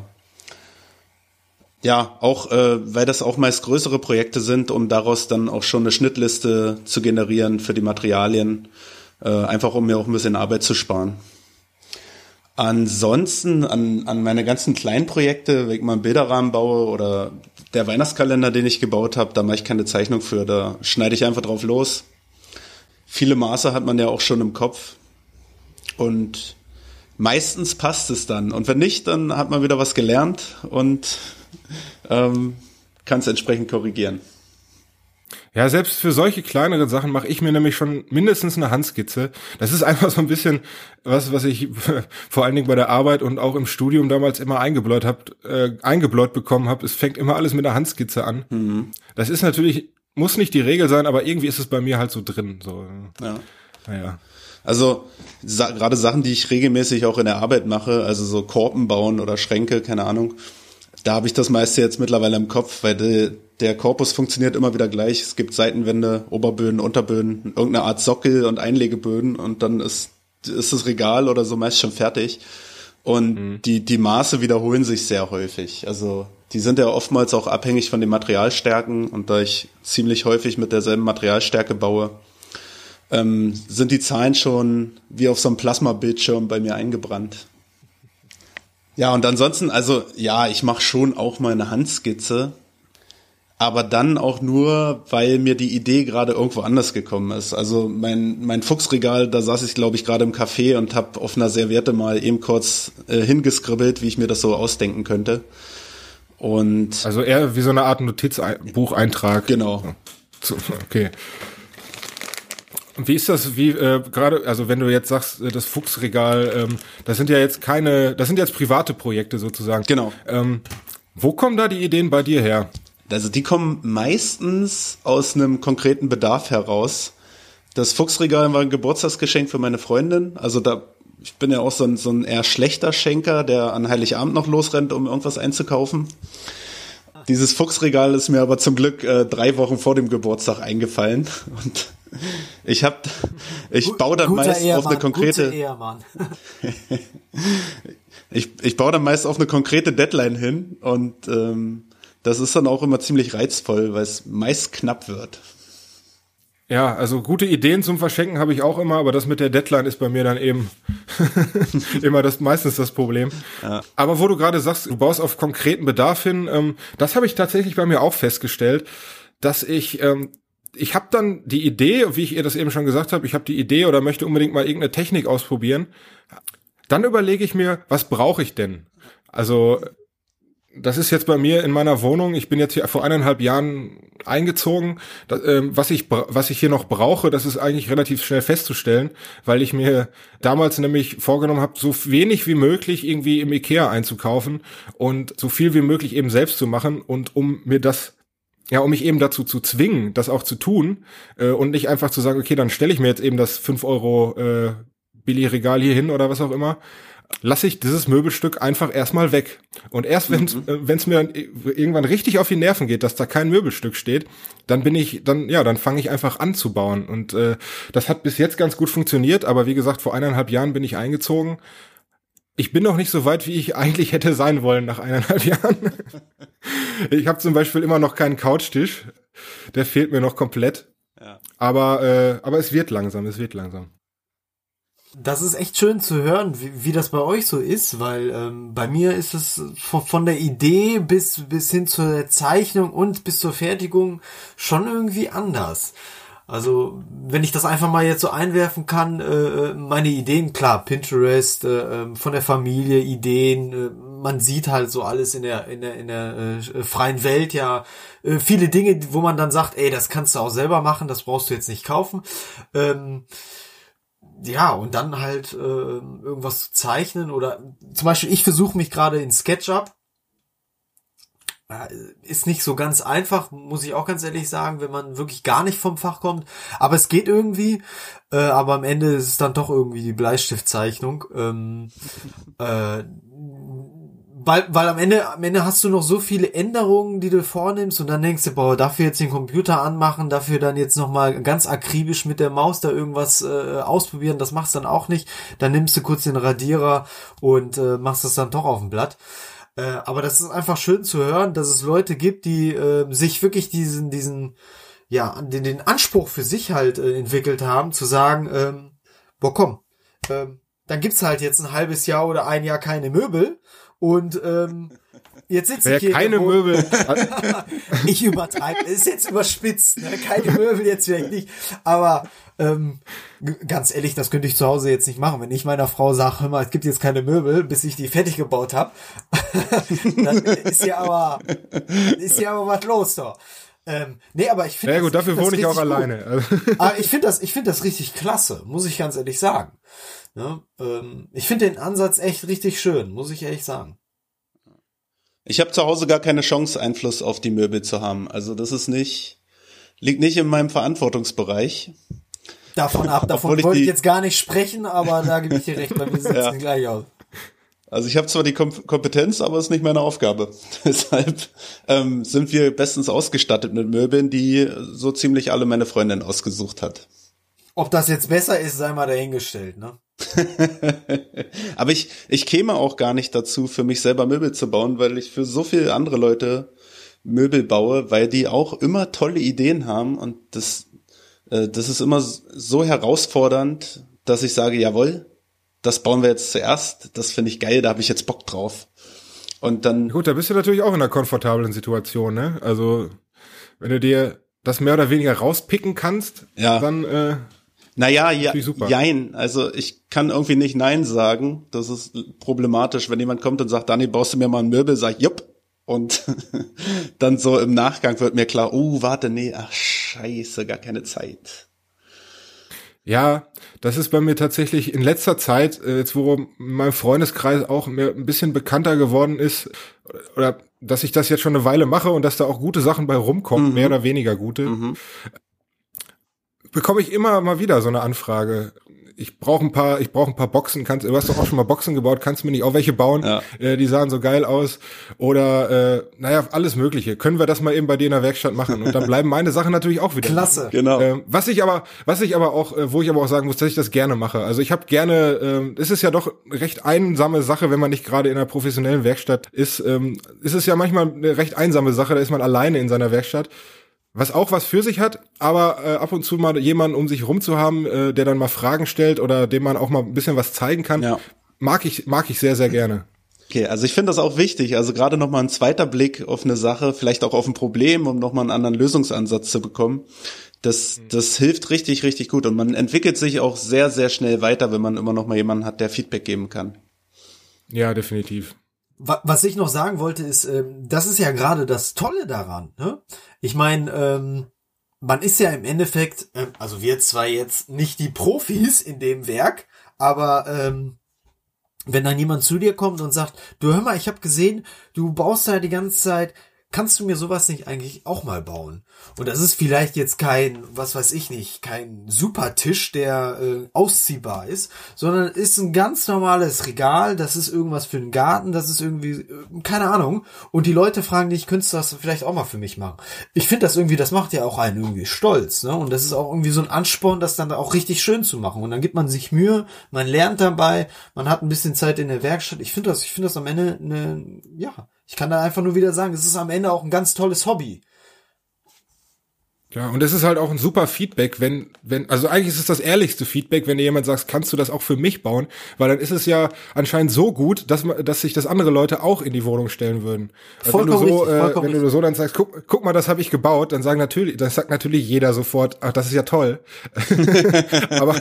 ja, auch äh, weil das auch meist größere Projekte sind, um daraus dann auch schon eine Schnittliste zu generieren für die Materialien, äh, einfach um mir auch ein bisschen Arbeit zu sparen. Ansonsten an, an meine ganzen kleinen Projekte, wenn ich mal einen Bilderrahmen baue oder der Weihnachtskalender, den ich gebaut habe, da mache ich keine Zeichnung für, da schneide ich einfach drauf los. Viele Maße hat man ja auch schon im Kopf und meistens passt es dann. Und wenn nicht, dann hat man wieder was gelernt und ähm, kann es entsprechend korrigieren. Ja, selbst für solche kleineren Sachen mache ich mir nämlich schon mindestens eine Handskizze. Das ist *laughs* einfach so ein bisschen was, was ich *laughs* vor allen Dingen bei der Arbeit und auch im Studium damals immer eingebläut hab, äh, eingebläut bekommen habe. Es fängt immer alles mit einer Handskizze an. Mhm. Das ist natürlich muss nicht die Regel sein, aber irgendwie ist es bei mir halt so drin. So, Ja. naja. Also sa gerade Sachen, die ich regelmäßig auch in der Arbeit mache, also so Korpen bauen oder Schränke, keine Ahnung. Da habe ich das meiste jetzt mittlerweile im Kopf, weil de, der Korpus funktioniert immer wieder gleich. Es gibt Seitenwände, Oberböden, Unterböden, irgendeine Art Sockel und Einlegeböden und dann ist, ist das Regal oder so meist schon fertig. Und die, die Maße wiederholen sich sehr häufig. Also die sind ja oftmals auch abhängig von den Materialstärken und da ich ziemlich häufig mit derselben Materialstärke baue, ähm, sind die Zahlen schon wie auf so einem Plasmabildschirm bei mir eingebrannt. Ja, und ansonsten, also ja, ich mache schon auch mal eine Handskizze, aber dann auch nur, weil mir die Idee gerade irgendwo anders gekommen ist. Also mein, mein Fuchsregal, da saß ich, glaube ich, gerade im Café und habe auf einer Serviette mal eben kurz äh, hingeskribbelt, wie ich mir das so ausdenken könnte. Und Also eher wie so eine Art Notizbucheintrag. genau. Okay. Und Wie ist das, wie äh, gerade, also wenn du jetzt sagst, äh, das Fuchsregal, ähm, das sind ja jetzt keine, das sind jetzt private Projekte sozusagen. Genau. Ähm, wo kommen da die Ideen bei dir her? Also die kommen meistens aus einem konkreten Bedarf heraus. Das Fuchsregal war ein Geburtstagsgeschenk für meine Freundin. Also da, ich bin ja auch so ein, so ein eher schlechter Schenker, der an Heiligabend noch losrennt, um irgendwas einzukaufen. Dieses Fuchsregal ist mir aber zum Glück äh, drei Wochen vor dem Geburtstag eingefallen. Und ich hab, ich baue dann Guter meist auf eine Ehemann, konkrete, Ehemann. *laughs* ich, ich baue dann meist auf eine konkrete Deadline hin und ähm, das ist dann auch immer ziemlich reizvoll, weil es meist knapp wird. Ja, also gute Ideen zum Verschenken habe ich auch immer, aber das mit der Deadline ist bei mir dann eben *laughs* immer das meistens das Problem. Ja. Aber wo du gerade sagst, du baust auf konkreten Bedarf hin, ähm, das habe ich tatsächlich bei mir auch festgestellt, dass ich ähm, ich habe dann die Idee, wie ich ihr das eben schon gesagt habe, ich habe die Idee oder möchte unbedingt mal irgendeine Technik ausprobieren. Dann überlege ich mir, was brauche ich denn? Also das ist jetzt bei mir in meiner Wohnung. Ich bin jetzt hier vor eineinhalb Jahren eingezogen. Das, ähm, was ich was ich hier noch brauche, das ist eigentlich relativ schnell festzustellen, weil ich mir damals nämlich vorgenommen habe, so wenig wie möglich irgendwie im Ikea einzukaufen und so viel wie möglich eben selbst zu machen und um mir das ja, um mich eben dazu zu zwingen, das auch zu tun äh, und nicht einfach zu sagen, okay, dann stelle ich mir jetzt eben das 5 Euro äh, Billigregal hier hin oder was auch immer, lasse ich dieses Möbelstück einfach erstmal weg. Und erst wenn es äh, wenn's mir dann irgendwann richtig auf die Nerven geht, dass da kein Möbelstück steht, dann bin ich, dann, ja, dann fange ich einfach an zu bauen. Und äh, das hat bis jetzt ganz gut funktioniert, aber wie gesagt, vor eineinhalb Jahren bin ich eingezogen. Ich bin noch nicht so weit, wie ich eigentlich hätte sein wollen nach eineinhalb *laughs* Jahren. Ich habe zum Beispiel immer noch keinen Couchtisch. Der fehlt mir noch komplett. Ja. Aber, äh, aber es wird langsam, es wird langsam. Das ist echt schön zu hören, wie, wie das bei euch so ist, weil ähm, bei mir ist es von, von der Idee bis, bis hin zur Zeichnung und bis zur Fertigung schon irgendwie anders. Also, wenn ich das einfach mal jetzt so einwerfen kann, äh, meine Ideen, klar, Pinterest, äh, ähm, von der Familie, Ideen, äh, man sieht halt so alles in der, in der, in der äh, freien Welt ja äh, viele Dinge, wo man dann sagt, ey, das kannst du auch selber machen, das brauchst du jetzt nicht kaufen. Ähm, ja, und dann halt äh, irgendwas zu zeichnen oder zum Beispiel, ich versuche mich gerade in SketchUp ist nicht so ganz einfach, muss ich auch ganz ehrlich sagen, wenn man wirklich gar nicht vom Fach kommt. Aber es geht irgendwie. Äh, aber am Ende ist es dann doch irgendwie die Bleistiftzeichnung. Ähm, äh, weil, weil am Ende, am Ende hast du noch so viele Änderungen, die du vornimmst und dann denkst du, boah, dafür jetzt den Computer anmachen, dafür dann jetzt nochmal ganz akribisch mit der Maus da irgendwas äh, ausprobieren, das machst du dann auch nicht. Dann nimmst du kurz den Radierer und äh, machst das dann doch auf dem Blatt. Äh, aber das ist einfach schön zu hören, dass es Leute gibt, die äh, sich wirklich diesen, diesen, ja, den, den Anspruch für sich halt äh, entwickelt haben, zu sagen, ähm, boah, komm, ähm, dann gibt's halt jetzt ein halbes Jahr oder ein Jahr keine Möbel und ähm, jetzt sitze ich hier. keine irgendwo- Möbel. *laughs* ich übertreibe, ist jetzt überspitzt, ne? keine Möbel jetzt vielleicht nicht, aber ähm, ganz ehrlich, das könnte ich zu Hause jetzt nicht machen. Wenn ich meiner Frau sage, hör mal, es gibt jetzt keine Möbel, bis ich die fertig gebaut habe, *laughs* dann ist ja aber ist ja aber was los da. Ähm, nee, aber ich finde Ja gut, das- dafür wohne ich auch gut. alleine. Also, Aber *laughs* ich finde das, ich finde das richtig klasse, muss ich ganz ehrlich sagen. Ne? Ähm, ich finde den Ansatz echt richtig schön, muss ich ehrlich sagen. Ich habe zu Hause gar keine Chance, Einfluss auf die Möbel zu haben. Also das ist nicht, liegt nicht in meinem Verantwortungsbereich. Davon ab, davon ich wollte ich jetzt gar nicht sprechen, aber da gebe ich dir recht, weil wir *laughs* sitzen Ja. gleich aus. Also ich habe zwar die Kom Kompetenz, aber es ist nicht meine Aufgabe. *laughs* Deshalb ähm, sind wir bestens ausgestattet mit Möbeln, die so ziemlich alle meine Freundin ausgesucht hat. Ob das jetzt besser ist, sei mal dahingestellt, ne? *laughs* Aber ich, ich käme auch gar nicht dazu, für mich selber Möbel zu bauen, weil ich für so viele andere Leute Möbel baue, weil die auch immer tolle Ideen haben und das, das ist immer so herausfordernd, dass ich sage, jawohl, das bauen wir jetzt zuerst, das finde ich geil, da habe ich jetzt Bock drauf. Und dann gut, da bist du natürlich auch in einer komfortablen Situation, ne? Also, wenn du dir das mehr oder weniger rauspicken kannst, Ja. dann äh, Naja, ja, super. jein. Also ich kann irgendwie nicht Nein sagen. Das ist problematisch, wenn jemand kommt und sagt, Dani, baust du mir mal ein Möbel? Sag ich, jupp. Und *laughs* dann so im Nachgang wird mir klar, oh, warte, nee, ach scheiße, gar keine Zeit. Ja, das ist bei mir tatsächlich in letzter Zeit, äh, jetzt wo mein Freundeskreis auch mir ein bisschen bekannter geworden ist, oder dass ich das jetzt schon eine Weile mache und dass da auch gute Sachen bei rumkommen, mehr oder weniger gute, bekomme ich immer mal wieder so eine Anfrage. Ich brauche ein paar, ich brauche ein paar Boxen. Kannst, du hast doch auch schon mal Boxen gebaut. Kannst du mir nicht auch welche bauen? Ja. Äh, die sahen so geil aus. Oder äh, naja, alles Mögliche. Können wir das mal eben bei dir in der Werkstatt machen? Und dann bleiben meine Sachen natürlich auch wieder. Klasse. Genau. Ähm, was ich aber, was ich aber auch, äh, wo ich aber auch sagen muss, dass ich das gerne mache. Also ich habe gerne, ähm, es ist ja doch eine recht einsame Sache, wenn man nicht gerade in einer professionellen Werkstatt ist. Ähm, ist es ja manchmal eine recht einsame Sache, da ist man alleine in seiner Werkstatt. Was auch was für sich hat, aber äh, ab und zu mal jemanden um sich rum zu haben, äh, der dann mal Fragen stellt oder dem man auch mal ein bisschen was zeigen kann, Ja. mag ich, mag ich sehr, sehr gerne. Okay, also ich finde das auch wichtig. Also gerade nochmal ein zweiter Blick auf eine Sache, vielleicht auch auf ein Problem, um nochmal einen anderen Lösungsansatz zu bekommen. Das, das hilft richtig, richtig gut. Und man entwickelt sich auch sehr, sehr schnell weiter, wenn man immer noch mal jemanden hat, der Feedback geben kann. Ja, definitiv. Wa- Was ich noch sagen wollte, ist, ähm, das ist ja gerade das Tolle daran. Ne? Ich meine, ähm, man ist ja im Endeffekt, ähm, also wir zwar jetzt nicht die Profis in dem Werk, aber wenn dann jemand zu dir kommt und sagt, du hör mal, ich habe gesehen, du baust da die ganze Zeit, kannst du mir sowas nicht eigentlich auch mal bauen? Und das ist vielleicht jetzt kein, was weiß ich nicht, kein Supertisch, der äh, ausziehbar ist, sondern ist ein ganz normales Regal, das ist irgendwas für den Garten, das ist irgendwie, äh, keine Ahnung. Und die Leute fragen dich, könntest du das vielleicht auch mal für mich machen? Ich finde das irgendwie, das macht ja auch einen irgendwie stolz, ne? Und das ist auch irgendwie so ein Ansporn, das dann auch richtig schön zu machen. Und dann gibt man sich Mühe, man lernt dabei, man hat ein bisschen Zeit in der Werkstatt. Ich finde das, ich finde das am Ende eine, ja, ich kann da einfach nur wieder sagen, es ist am Ende auch ein ganz tolles Hobby. Ja, und es ist halt auch ein super Feedback, wenn, wenn, also eigentlich ist es das ehrlichste Feedback, wenn dir jemand sagt, kannst du das auch für mich bauen? Weil dann ist es ja anscheinend so gut, dass man, dass sich das andere Leute auch in die Wohnung stellen würden. Also wenn du so, richtig, äh, wenn du so dann sagst, guck, guck mal, das habe ich gebaut, dann sagen natürlich, das sagt natürlich jeder sofort, ach, das ist ja toll. *laughs* aber,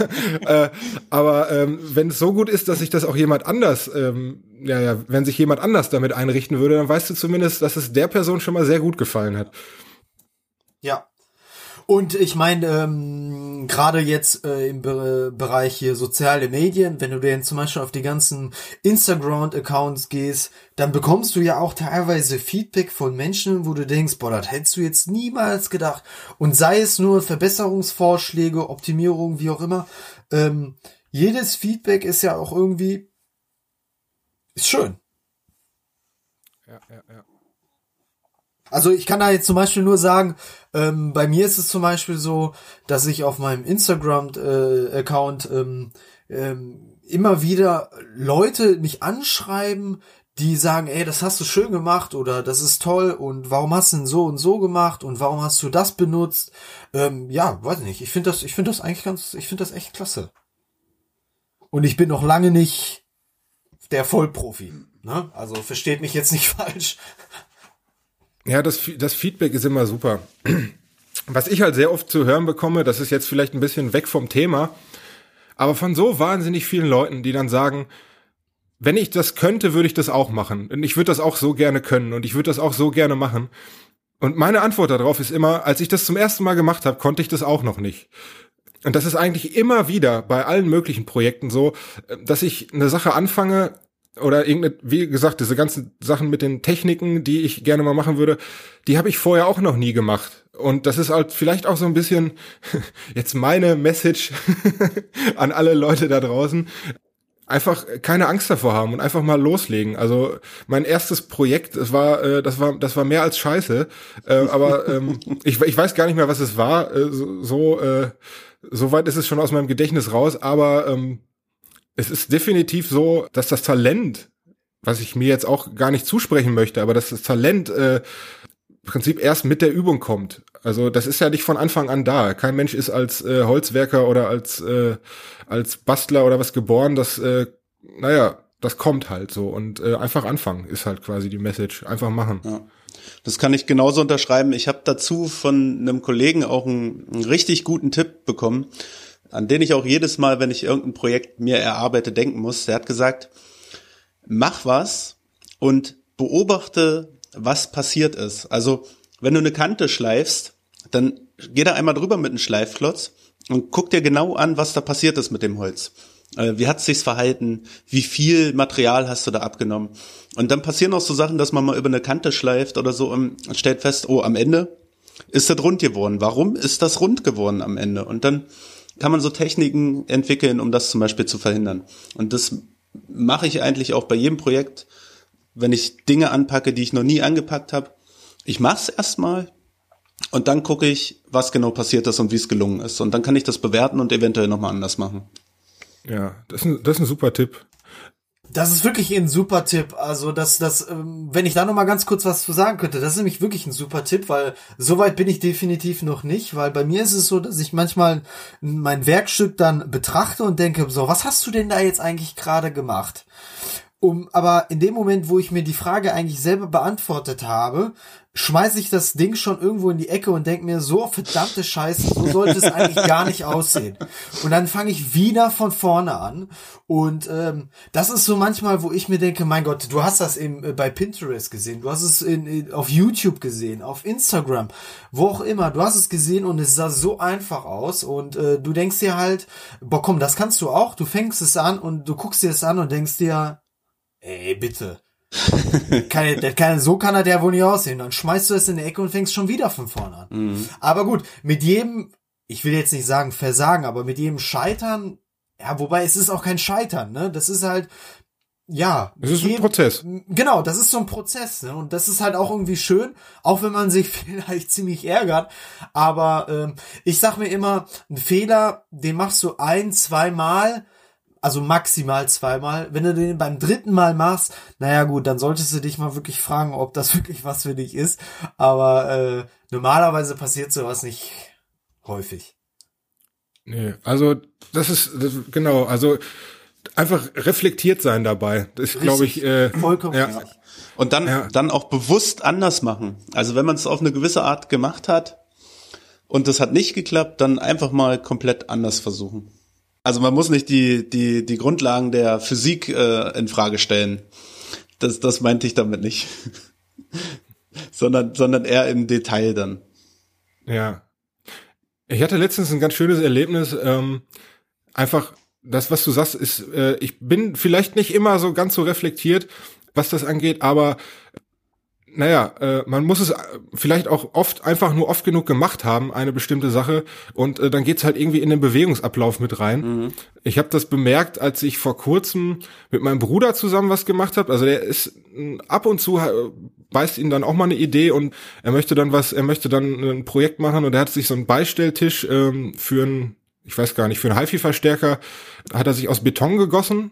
äh, aber ähm, wenn es so gut ist, dass sich das auch jemand anders, ähm, ja, ja, wenn sich jemand anders damit einrichten würde, dann weißt du zumindest, dass es der Person schon mal sehr gut gefallen hat. Ja, und ich meine, ähm, gerade jetzt äh, im Be Bereich hier soziale Medien, wenn du denn zum Beispiel auf die ganzen Instagram-Accounts gehst, dann bekommst du ja auch teilweise Feedback von Menschen, wo du denkst, boah, das hättest du jetzt niemals gedacht. Und sei es nur Verbesserungsvorschläge, Optimierung, wie auch immer. Ähm, jedes Feedback ist ja auch irgendwie ist schön. Ja, ja, ja. Also ich kann da jetzt zum Beispiel nur sagen, ähm, bei mir ist es zum Beispiel so, dass ich auf meinem Instagram-Account äh, ähm, ähm, immer wieder Leute mich anschreiben, die sagen, ey, das hast du schön gemacht oder das ist toll und warum hast du denn so und so gemacht und warum hast du das benutzt? Ähm, ja, weiß nicht. Ich finde das, ich finde das eigentlich ganz, ich finde das echt klasse. Und ich bin noch lange nicht der Vollprofi. Ne? Also versteht mich jetzt nicht *laughs* falsch. Ja, das, das Feedback ist immer super. *clears throat* Was ich halt sehr oft zu hören bekomme, das ist jetzt vielleicht ein bisschen weg vom Thema, aber von so wahnsinnig vielen Leuten, die dann sagen, wenn ich das könnte, würde ich das auch machen. Und ich würde das auch so gerne können und ich würde das auch so gerne machen. Und meine Antwort darauf ist immer, als ich das zum ersten Mal gemacht habe, konnte ich das auch noch nicht. Und das ist eigentlich immer wieder bei allen möglichen Projekten so, dass ich eine Sache anfange, oder irgendeine, wie gesagt, diese ganzen Sachen mit den Techniken, die ich gerne mal machen würde, die habe ich vorher auch noch nie gemacht. Und das ist halt vielleicht auch so ein bisschen *laughs* jetzt meine Message *laughs* an alle Leute da draußen. Einfach keine Angst davor haben und einfach mal loslegen. Also mein erstes Projekt, das war, äh, das war, das war mehr als Scheiße. Äh, aber ähm, *laughs* ich, ich weiß gar nicht mehr, was es war. Äh, so, so, äh, so weit ist es schon aus meinem Gedächtnis raus. Aber ähm, es ist definitiv so, dass das Talent, was ich mir jetzt auch gar nicht zusprechen möchte, aber dass das Talent äh, im Prinzip erst mit der Übung kommt. Also das ist ja nicht von Anfang an da. Kein Mensch ist als äh, Holzwerker oder als äh, als Bastler oder was geboren. Das, äh, naja, das kommt halt so und äh, einfach anfangen ist halt quasi die Message. Einfach machen. Ja. Das kann ich genauso unterschreiben. Ich habe dazu von einem Kollegen auch einen, einen richtig guten Tipp bekommen an den ich auch jedes Mal, wenn ich irgendein Projekt mir erarbeite, denken muss. Der hat gesagt, mach was und beobachte, was passiert ist. Also, wenn du eine Kante schleifst, dann geh da einmal drüber mit einem Schleifklotz und guck dir genau an, was da passiert ist mit dem Holz. Äh, wie hat sich verhalten? Wie viel Material hast du da abgenommen? Und dann passieren auch so Sachen, dass man mal über eine Kante schleift oder so und stellt fest, oh, am Ende ist das rund geworden. Warum ist das rund geworden am Ende? Und dann kann man so Techniken entwickeln, um das zum Beispiel zu verhindern. Und das mache ich eigentlich auch bei jedem Projekt, wenn ich Dinge anpacke, die ich noch nie angepackt habe. Ich mache es erstmal und dann gucke ich, was genau passiert ist und wie es gelungen ist. Und dann kann ich das bewerten und eventuell nochmal anders machen. Ja, das ist, ein, das ist ein super Tipp. Das ist wirklich ein super Tipp. Also, das, das, ähm, wenn ich da noch mal ganz kurz was zu sagen könnte, das ist nämlich wirklich ein super Tipp, weil so weit bin ich definitiv noch nicht, weil bei mir ist es so, dass ich manchmal mein Werkstück dann betrachte und denke, so, was hast du denn da jetzt eigentlich gerade gemacht? Um, aber in dem Moment, wo ich mir die Frage eigentlich selber beantwortet habe, schmeiße ich das Ding schon irgendwo in die Ecke und denke mir, so verdammte Scheiße, so sollte es eigentlich gar nicht aussehen. Und dann fange ich wieder von vorne an. Und ähm, das ist so manchmal, wo ich mir denke, mein Gott, du hast das eben äh, bei Pinterest gesehen, du hast es in, in, auf YouTube gesehen, auf Instagram, wo auch immer, du hast es gesehen und es sah so einfach aus. Und äh, du denkst dir halt, boah komm, das kannst du auch, du fängst es an und du guckst dir es an und denkst dir, ey, bitte kann, der kann, so kann er der wohl nicht aussehen. Dann schmeißt du es in die Ecke und fängst schon wieder von vorne an. Mhm. Aber gut, mit jedem, ich will jetzt nicht sagen Versagen, aber mit jedem Scheitern, ja, wobei es ist auch kein Scheitern, ne? Das ist halt, ja. Es ist jedem, ein Prozess. Genau, das ist so ein Prozess, ne? Und das ist halt auch irgendwie schön, auch wenn man sich *laughs* vielleicht ziemlich ärgert. Aber ähm, ich sag mir immer, ein Fehler, den machst du ein, zwei Mal also maximal zweimal. Wenn du den beim dritten Mal machst, naja gut, dann solltest du dich mal wirklich fragen, ob das *laughs* wirklich was für dich ist. Aber äh, Normalerweise passiert sowas nicht häufig. Nee, also das ist das, genau, also einfach reflektiert sein dabei. Das glaube ich äh, vollkommen ja. richtig. Und dann, Ja. dann auch bewusst anders machen. Also wenn man es auf eine gewisse Art gemacht hat und das hat nicht geklappt, dann einfach mal komplett anders versuchen. Also man muss nicht die, die, die Grundlagen der Physik äh, in Frage stellen. Das, das meinte ich damit nicht. *laughs* sondern, sondern eher im Detail dann. Ja. Ich hatte letztens ein ganz schönes Erlebnis. Ähm, einfach, das, was du sagst, ist, äh, ich bin vielleicht nicht immer so ganz so reflektiert, was das angeht, aber naja, äh, man muss es äh, vielleicht auch oft einfach nur oft genug gemacht haben, eine bestimmte Sache, und äh, dann geht's halt irgendwie in den Bewegungsablauf mit rein. Ich habe das bemerkt, als ich vor kurzem mit meinem Bruder zusammen was gemacht habe. Also der ist äh, ab und zu äh, beißt ihn dann auch mal eine Idee und er möchte dann was, er möchte dann ein Projekt machen und er hat sich so einen Beistelltisch ähm, für einen, ich weiß gar nicht, für einen HiFi-Verstärker hat er sich aus Beton gegossen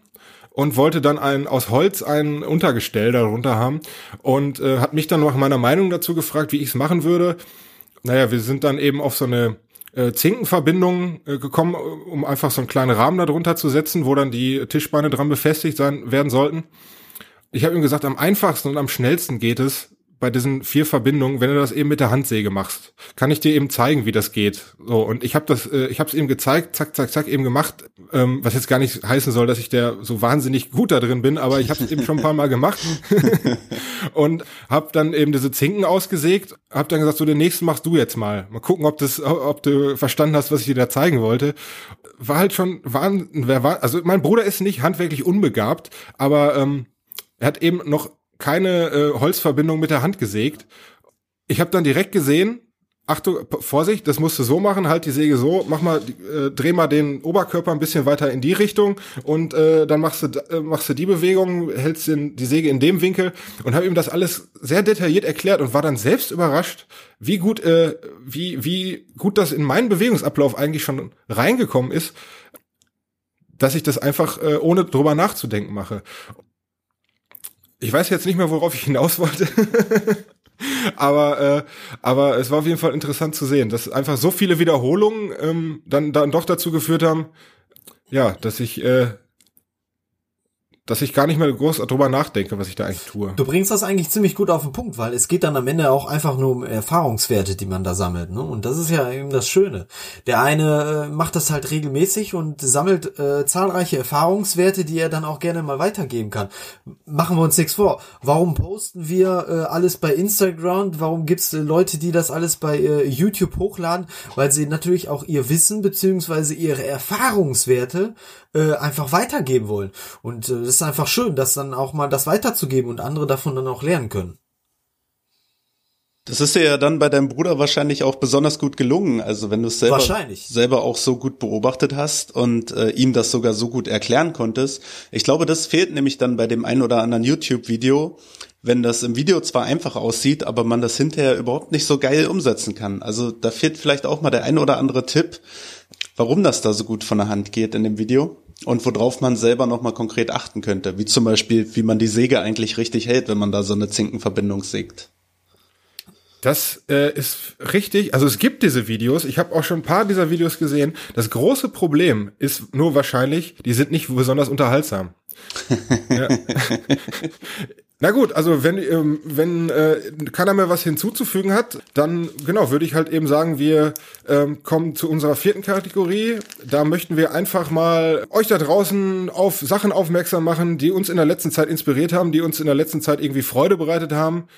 und wollte dann ein aus Holz ein Untergestell darunter haben und äh, hat mich dann nach meiner Meinung dazu gefragt, wie ich es machen würde. Naja, wir sind dann eben auf so eine äh, Zinkenverbindung äh, gekommen, um einfach so einen kleinen Rahmen darunter zu setzen, wo dann die Tischbeine dran befestigt sein werden sollten. Ich habe ihm gesagt, am einfachsten und am schnellsten geht es bei diesen vier Verbindungen, wenn du das eben mit der Handsäge machst. Kann ich dir eben zeigen, wie das geht. So und ich habe das, äh, ich habe es ihm gezeigt, zack, zack, zack, eben gemacht. Ähm, was jetzt gar nicht heißen soll, dass ich der so wahnsinnig gut da drin bin, aber ich habe es eben schon ein paar Mal gemacht *laughs* und habe dann eben diese Zinken ausgesägt. Habe dann gesagt, so den nächsten machst du jetzt mal. Mal gucken, ob das, ob du verstanden hast, was ich dir da zeigen wollte. War halt schon, war, wer war, also mein Bruder ist nicht handwerklich unbegabt, aber ähm, er hat eben noch keine äh, Holzverbindung mit der Hand gesägt. Ich habe dann direkt gesehen, Achtung, Vorsicht, das musst du so machen, halt die Säge so, mach mal, äh, dreh mal den Oberkörper ein bisschen weiter in die Richtung und äh, dann machst du äh, machst du die Bewegung, hältst den, die Säge in dem Winkel und habe ihm das alles sehr detailliert erklärt und war dann selbst überrascht, wie gut äh, wie wie gut das in meinen Bewegungsablauf eigentlich schon reingekommen ist, dass ich das einfach äh, ohne drüber nachzudenken mache. Ich weiß jetzt nicht mehr, worauf ich hinaus wollte. *laughs* aber, äh, aber es war auf jeden Fall interessant zu sehen, dass einfach so viele Wiederholungen ähm, dann, dann doch dazu geführt haben, ja, dass ich, äh, dass ich gar nicht mehr groß drüber nachdenke, was ich da eigentlich tue. Du bringst das eigentlich ziemlich gut auf den Punkt, weil es geht dann am Ende auch einfach nur um Erfahrungswerte, die man da sammelt. Ne? Und das ist ja eben das Schöne. Der eine äh, macht das halt regelmäßig und sammelt äh, zahlreiche Erfahrungswerte, die er dann auch gerne mal weitergeben kann. Machen wir uns nichts vor. Warum posten wir äh, alles bei Instagram? Warum gibt's äh, Leute, die das alles bei äh, YouTube hochladen? Weil sie natürlich auch ihr Wissen beziehungsweise ihre Erfahrungswerte äh, einfach weitergeben wollen. Und äh, das ist einfach schön, das dann auch mal das weiterzugeben und andere davon dann auch lernen können. Das ist dir ja dann bei deinem Bruder wahrscheinlich auch besonders gut gelungen. Also wenn du es selber, selber auch so gut beobachtet hast und äh, ihm das sogar so gut erklären konntest. Ich glaube, das fehlt nämlich dann bei dem ein oder anderen YouTube-Video, wenn das im Video zwar einfach aussieht, aber man das hinterher überhaupt nicht so geil umsetzen kann. Also da fehlt vielleicht auch mal der ein oder andere Tipp, warum das da so gut von der Hand geht in dem Video und worauf man selber nochmal konkret achten könnte. Wie zum Beispiel, wie man die Säge eigentlich richtig hält, wenn man da so eine Zinkenverbindung sägt. Das äh, ist richtig. Also es gibt diese Videos. Ich habe auch schon ein paar dieser Videos gesehen. Das große Problem ist nur wahrscheinlich, die sind nicht besonders unterhaltsam. *laughs* ja. *laughs* Na gut, also wenn ähm, wenn äh, keiner mehr was hinzuzufügen hat, dann genau würde ich halt eben sagen, wir ähm, kommen zu unserer vierten Kategorie. Da möchten wir einfach mal euch da draußen auf Sachen aufmerksam machen, die uns in der letzten Zeit inspiriert haben, die uns in der letzten Zeit irgendwie Freude bereitet haben.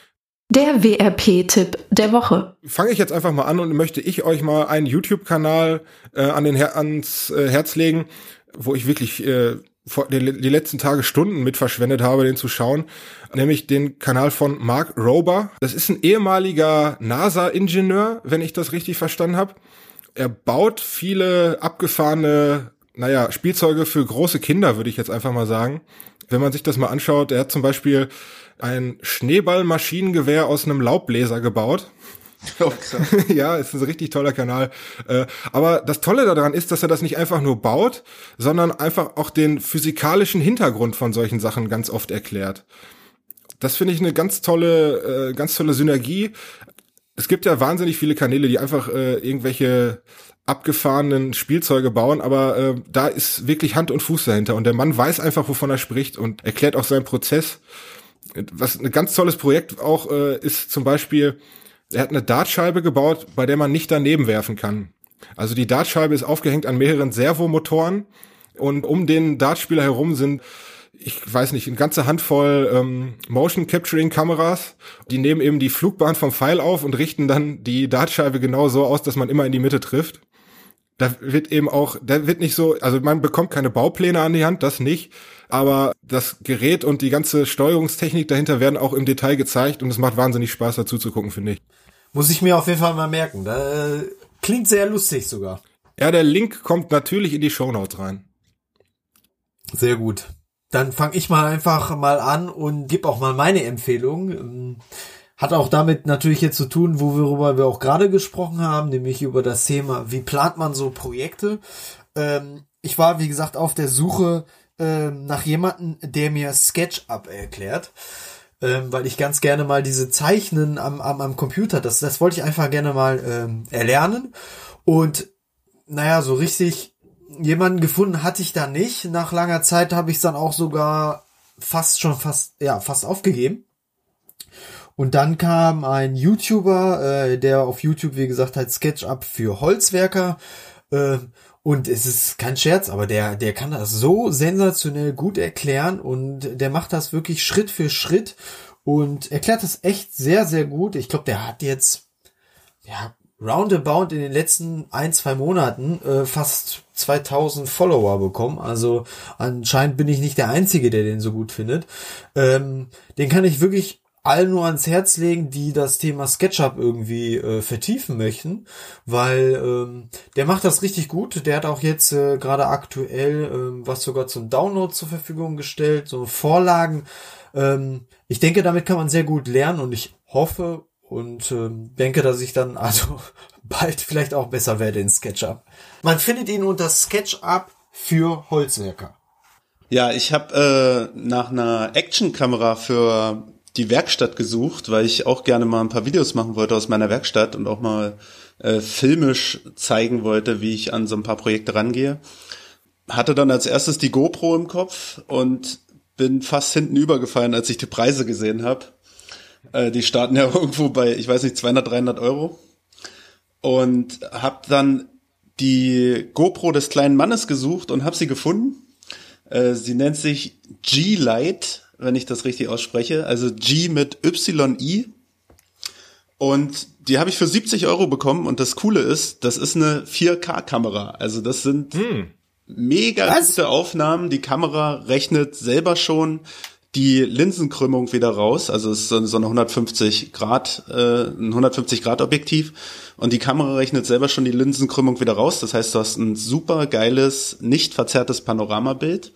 Der WRP-Tipp der Woche. fange ich jetzt einfach mal an und möchte ich euch mal einen YouTube-Kanal äh, an den Her ans äh, Herz legen, wo ich wirklich äh, die, letzten Tage Stunden mit verschwendet habe, den zu schauen, nämlich den Kanal von Mark Rober. Das ist ein ehemaliger NASA-Ingenieur, wenn ich das richtig verstanden habe. Er baut viele abgefahrene, naja, Spielzeuge für große Kinder, würde ich jetzt einfach mal sagen. Wenn man sich das mal anschaut, er hat zum Beispiel ein Schneeballmaschinengewehr aus einem Laubbläser gebaut. *laughs* *laughs* ja, ist ein richtig toller Kanal. Äh, aber das Tolle daran ist, dass er das nicht einfach nur baut, sondern einfach auch den physikalischen Hintergrund von solchen Sachen ganz oft erklärt. Das finde ich eine ganz tolle, äh, ganz tolle Synergie. es gibt ja wahnsinnig viele Kanäle, die einfach äh, irgendwelche abgefahrenen Spielzeuge bauen, aber äh, da ist wirklich Hand und Fuß dahinter und der Mann weiß einfach, wovon er spricht und erklärt auch seinen Prozess. Was ein ganz tolles Projekt auch äh, ist zum Beispiel, er hat eine Dartscheibe gebaut, bei der man nicht daneben werfen kann. Also die Dartscheibe ist aufgehängt an mehreren Servomotoren und um den Dartspieler herum sind ich weiß nicht, eine ganze Handvoll ähm, Motion Capturing Kameras. Die nehmen eben die Flugbahn vom Pfeil auf und richten dann die Dartscheibe genau so aus, dass man immer in die Mitte trifft. Da wird eben auch, da wird nicht so, also man bekommt keine Baupläne an die Hand, das nicht, aber das Gerät und die ganze Steuerungstechnik dahinter werden auch im Detail gezeigt und es macht wahnsinnig Spaß dazu zu gucken, finde ich. Muss ich mir auf jeden Fall mal merken. Da, äh, klingt sehr lustig sogar. Ja, der Link kommt natürlich in die Show Notes rein. Sehr gut. Dann fange ich mal einfach mal an und gebe auch mal meine Empfehlung. Ähm, hat auch damit natürlich jetzt zu tun, worüber wir auch gerade gesprochen haben, nämlich über das Thema, wie plant man so Projekte. Ähm, ich war, wie gesagt, auf der Suche ähm, nach jemanden, der mir SketchUp erklärt. Ähm, weil ich ganz gerne mal diese Zeichnen am, am, am Computer, das, das wollte ich einfach gerne mal ähm, erlernen. Und naja, so richtig jemanden gefunden hatte ich da nicht. Nach langer Zeit habe ich es dann auch sogar fast schon fast, ja, fast aufgegeben. Und dann kam ein YouTuber, äh, der auf YouTube, wie gesagt, halt SketchUp für Holzwerker. Äh, und es ist kein Scherz, aber der, der kann das so sensationell gut erklären und der macht das wirklich Schritt für Schritt und erklärt das echt sehr, sehr gut. Ich glaube, der hat jetzt, ja, roundabout in den letzten ein, zwei Monaten äh, fast 2000 Follower bekommen. Also anscheinend bin ich nicht der Einzige, der den so gut findet. Ähm, den kann ich wirklich allen nur ans Herz legen, die das Thema SketchUp irgendwie äh, vertiefen möchten, weil ähm, der macht das richtig gut. Der hat auch jetzt äh, gerade aktuell ähm, was sogar zum Download zur Verfügung gestellt, so Vorlagen. Ähm, ich denke, damit kann man sehr gut lernen und ich hoffe und ähm, denke, dass ich dann also *laughs* bald vielleicht auch besser werde in SketchUp. Man findet ihn unter SketchUp für Holzwerker. Ja, ich habe äh, nach einer Actionkamera für die Werkstatt gesucht, weil ich auch gerne mal ein paar Videos machen wollte aus meiner Werkstatt und auch mal äh, filmisch zeigen wollte, wie ich an so ein paar Projekte rangehe. Hatte dann als erstes die GoPro im Kopf und bin fast hinten übergefallen, als ich die Preise gesehen habe. Äh, die starten *laughs* ja irgendwo bei, ich weiß nicht, 200, 300 Euro. Und habe dann die GoPro des kleinen Mannes gesucht und habe sie gefunden. Äh, sie nennt sich G-Lite wenn ich das richtig ausspreche. Also G mit Y-I. Und die habe ich für 70 Euro bekommen. Und das Coole ist, das ist eine 4K-Kamera. Also das sind hm. mega Was? gute Aufnahmen. Die Kamera rechnet selber schon die Linsenkrümmung wieder raus. Also es ist so eine 150 Grad, äh, ein 150 Grad Objektiv. Und die Kamera rechnet selber schon die Linsenkrümmung wieder raus. Das heißt, du hast ein super geiles, nicht verzerrtes Panoramabild.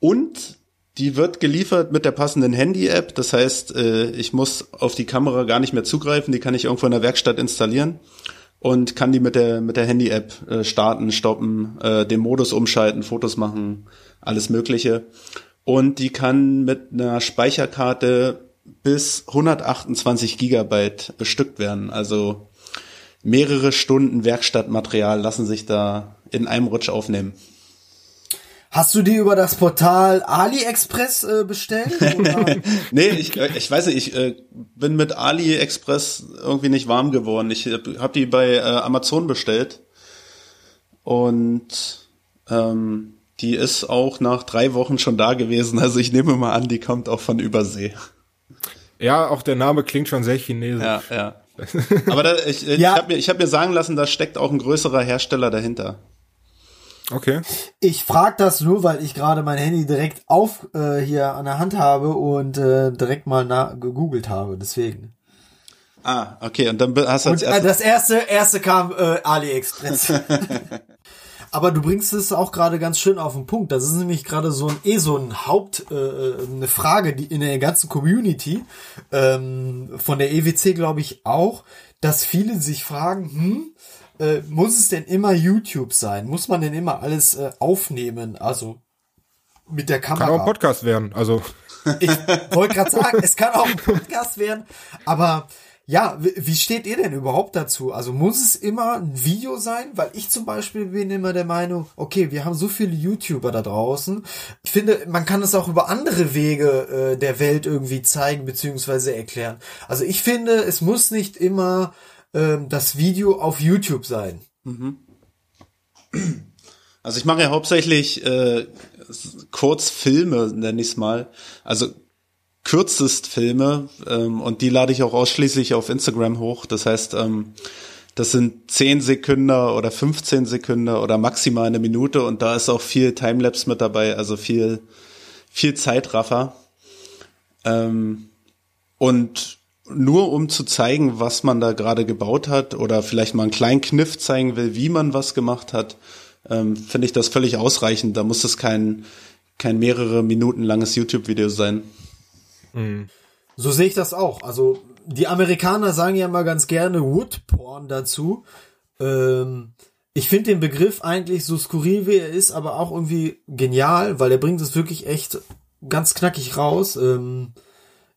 Und die wird geliefert mit der passenden Handy-App. Das heißt, äh, ich muss auf die Kamera gar nicht mehr zugreifen. Die kann ich irgendwo in der Werkstatt installieren und kann die mit der mit der Handy-App äh, starten, stoppen, äh, den Modus umschalten, Fotos machen, alles Mögliche. Und die kann mit einer Speicherkarte bis 128 Gigabyte bestückt werden. Also mehrere Stunden Werkstattmaterial lassen sich da in einem Rutsch aufnehmen. Hast du die über das Portal AliExpress äh, bestellt? *laughs* nee, ich, ich weiß nicht, ich äh, bin mit AliExpress irgendwie nicht warm geworden. Ich habe die bei äh, Amazon bestellt und ähm, die ist auch nach drei Wochen schon da gewesen. Also ich nehme mal an, die kommt auch von Übersee. Ja, auch der Name klingt schon sehr chinesisch. Ja, ja. Aber da, ich, ich ja. habe mir, ich hab mir sagen lassen, da steckt auch ein größerer Hersteller dahinter. Okay. Ich frage das nur, weil ich gerade mein Handy direkt auf äh, hier an der Hand habe und äh, direkt mal gegoogelt habe, deswegen. Ah, okay, und dann hast du als und, äh, das erste erste kam äh, AliExpress. *laughs* Aber du bringst es auch gerade ganz schön auf den Punkt. Das ist nämlich gerade so ein eh so ein Haupt äh, äh eine Frage, die in der ganzen Community ähm, von der EWC glaube ich auch, dass viele sich fragen, hm, äh, muss es denn immer YouTube sein? Muss man denn immer alles äh, aufnehmen? Also mit der Kamera. Kann auch ein Podcast werden, also. Ich *laughs* wollte gerade sagen, es kann auch ein Podcast werden, aber ja, wie steht ihr denn überhaupt dazu? Also muss es immer ein Video sein? Weil ich zum Beispiel bin immer der Meinung, okay, wir haben so viele YouTuber da draußen. Ich finde, man kann es auch über andere Wege äh, der Welt irgendwie zeigen bzw. erklären. Also ich finde, es muss nicht immer ähm, das Video auf YouTube sein. Mhm. Also ich mache ja hauptsächlich äh, Kurzfilme, nenne ich es mal. Also kürzest Filme ähm, und die lade ich auch ausschließlich auf Instagram hoch. Das heißt, ähm, das sind 10 Sekunden oder 15 Sekunden oder maximal eine Minute und da ist auch viel Timelapse mit dabei, also viel, viel Zeitraffer. Ähm, und nur um zu zeigen, was man da gerade gebaut hat oder vielleicht mal einen kleinen Kniff zeigen will, wie man was gemacht hat, ähm, finde ich das völlig ausreichend. Da muss es kein, kein mehrere Minuten langes YouTube-Video sein. Mhm. So sehe ich das auch. Also die Amerikaner sagen ja mal ganz gerne Woodporn dazu. Ähm, ich finde den Begriff eigentlich so skurril wie er ist, aber auch irgendwie genial, weil er bringt es wirklich echt ganz knackig raus. Ähm,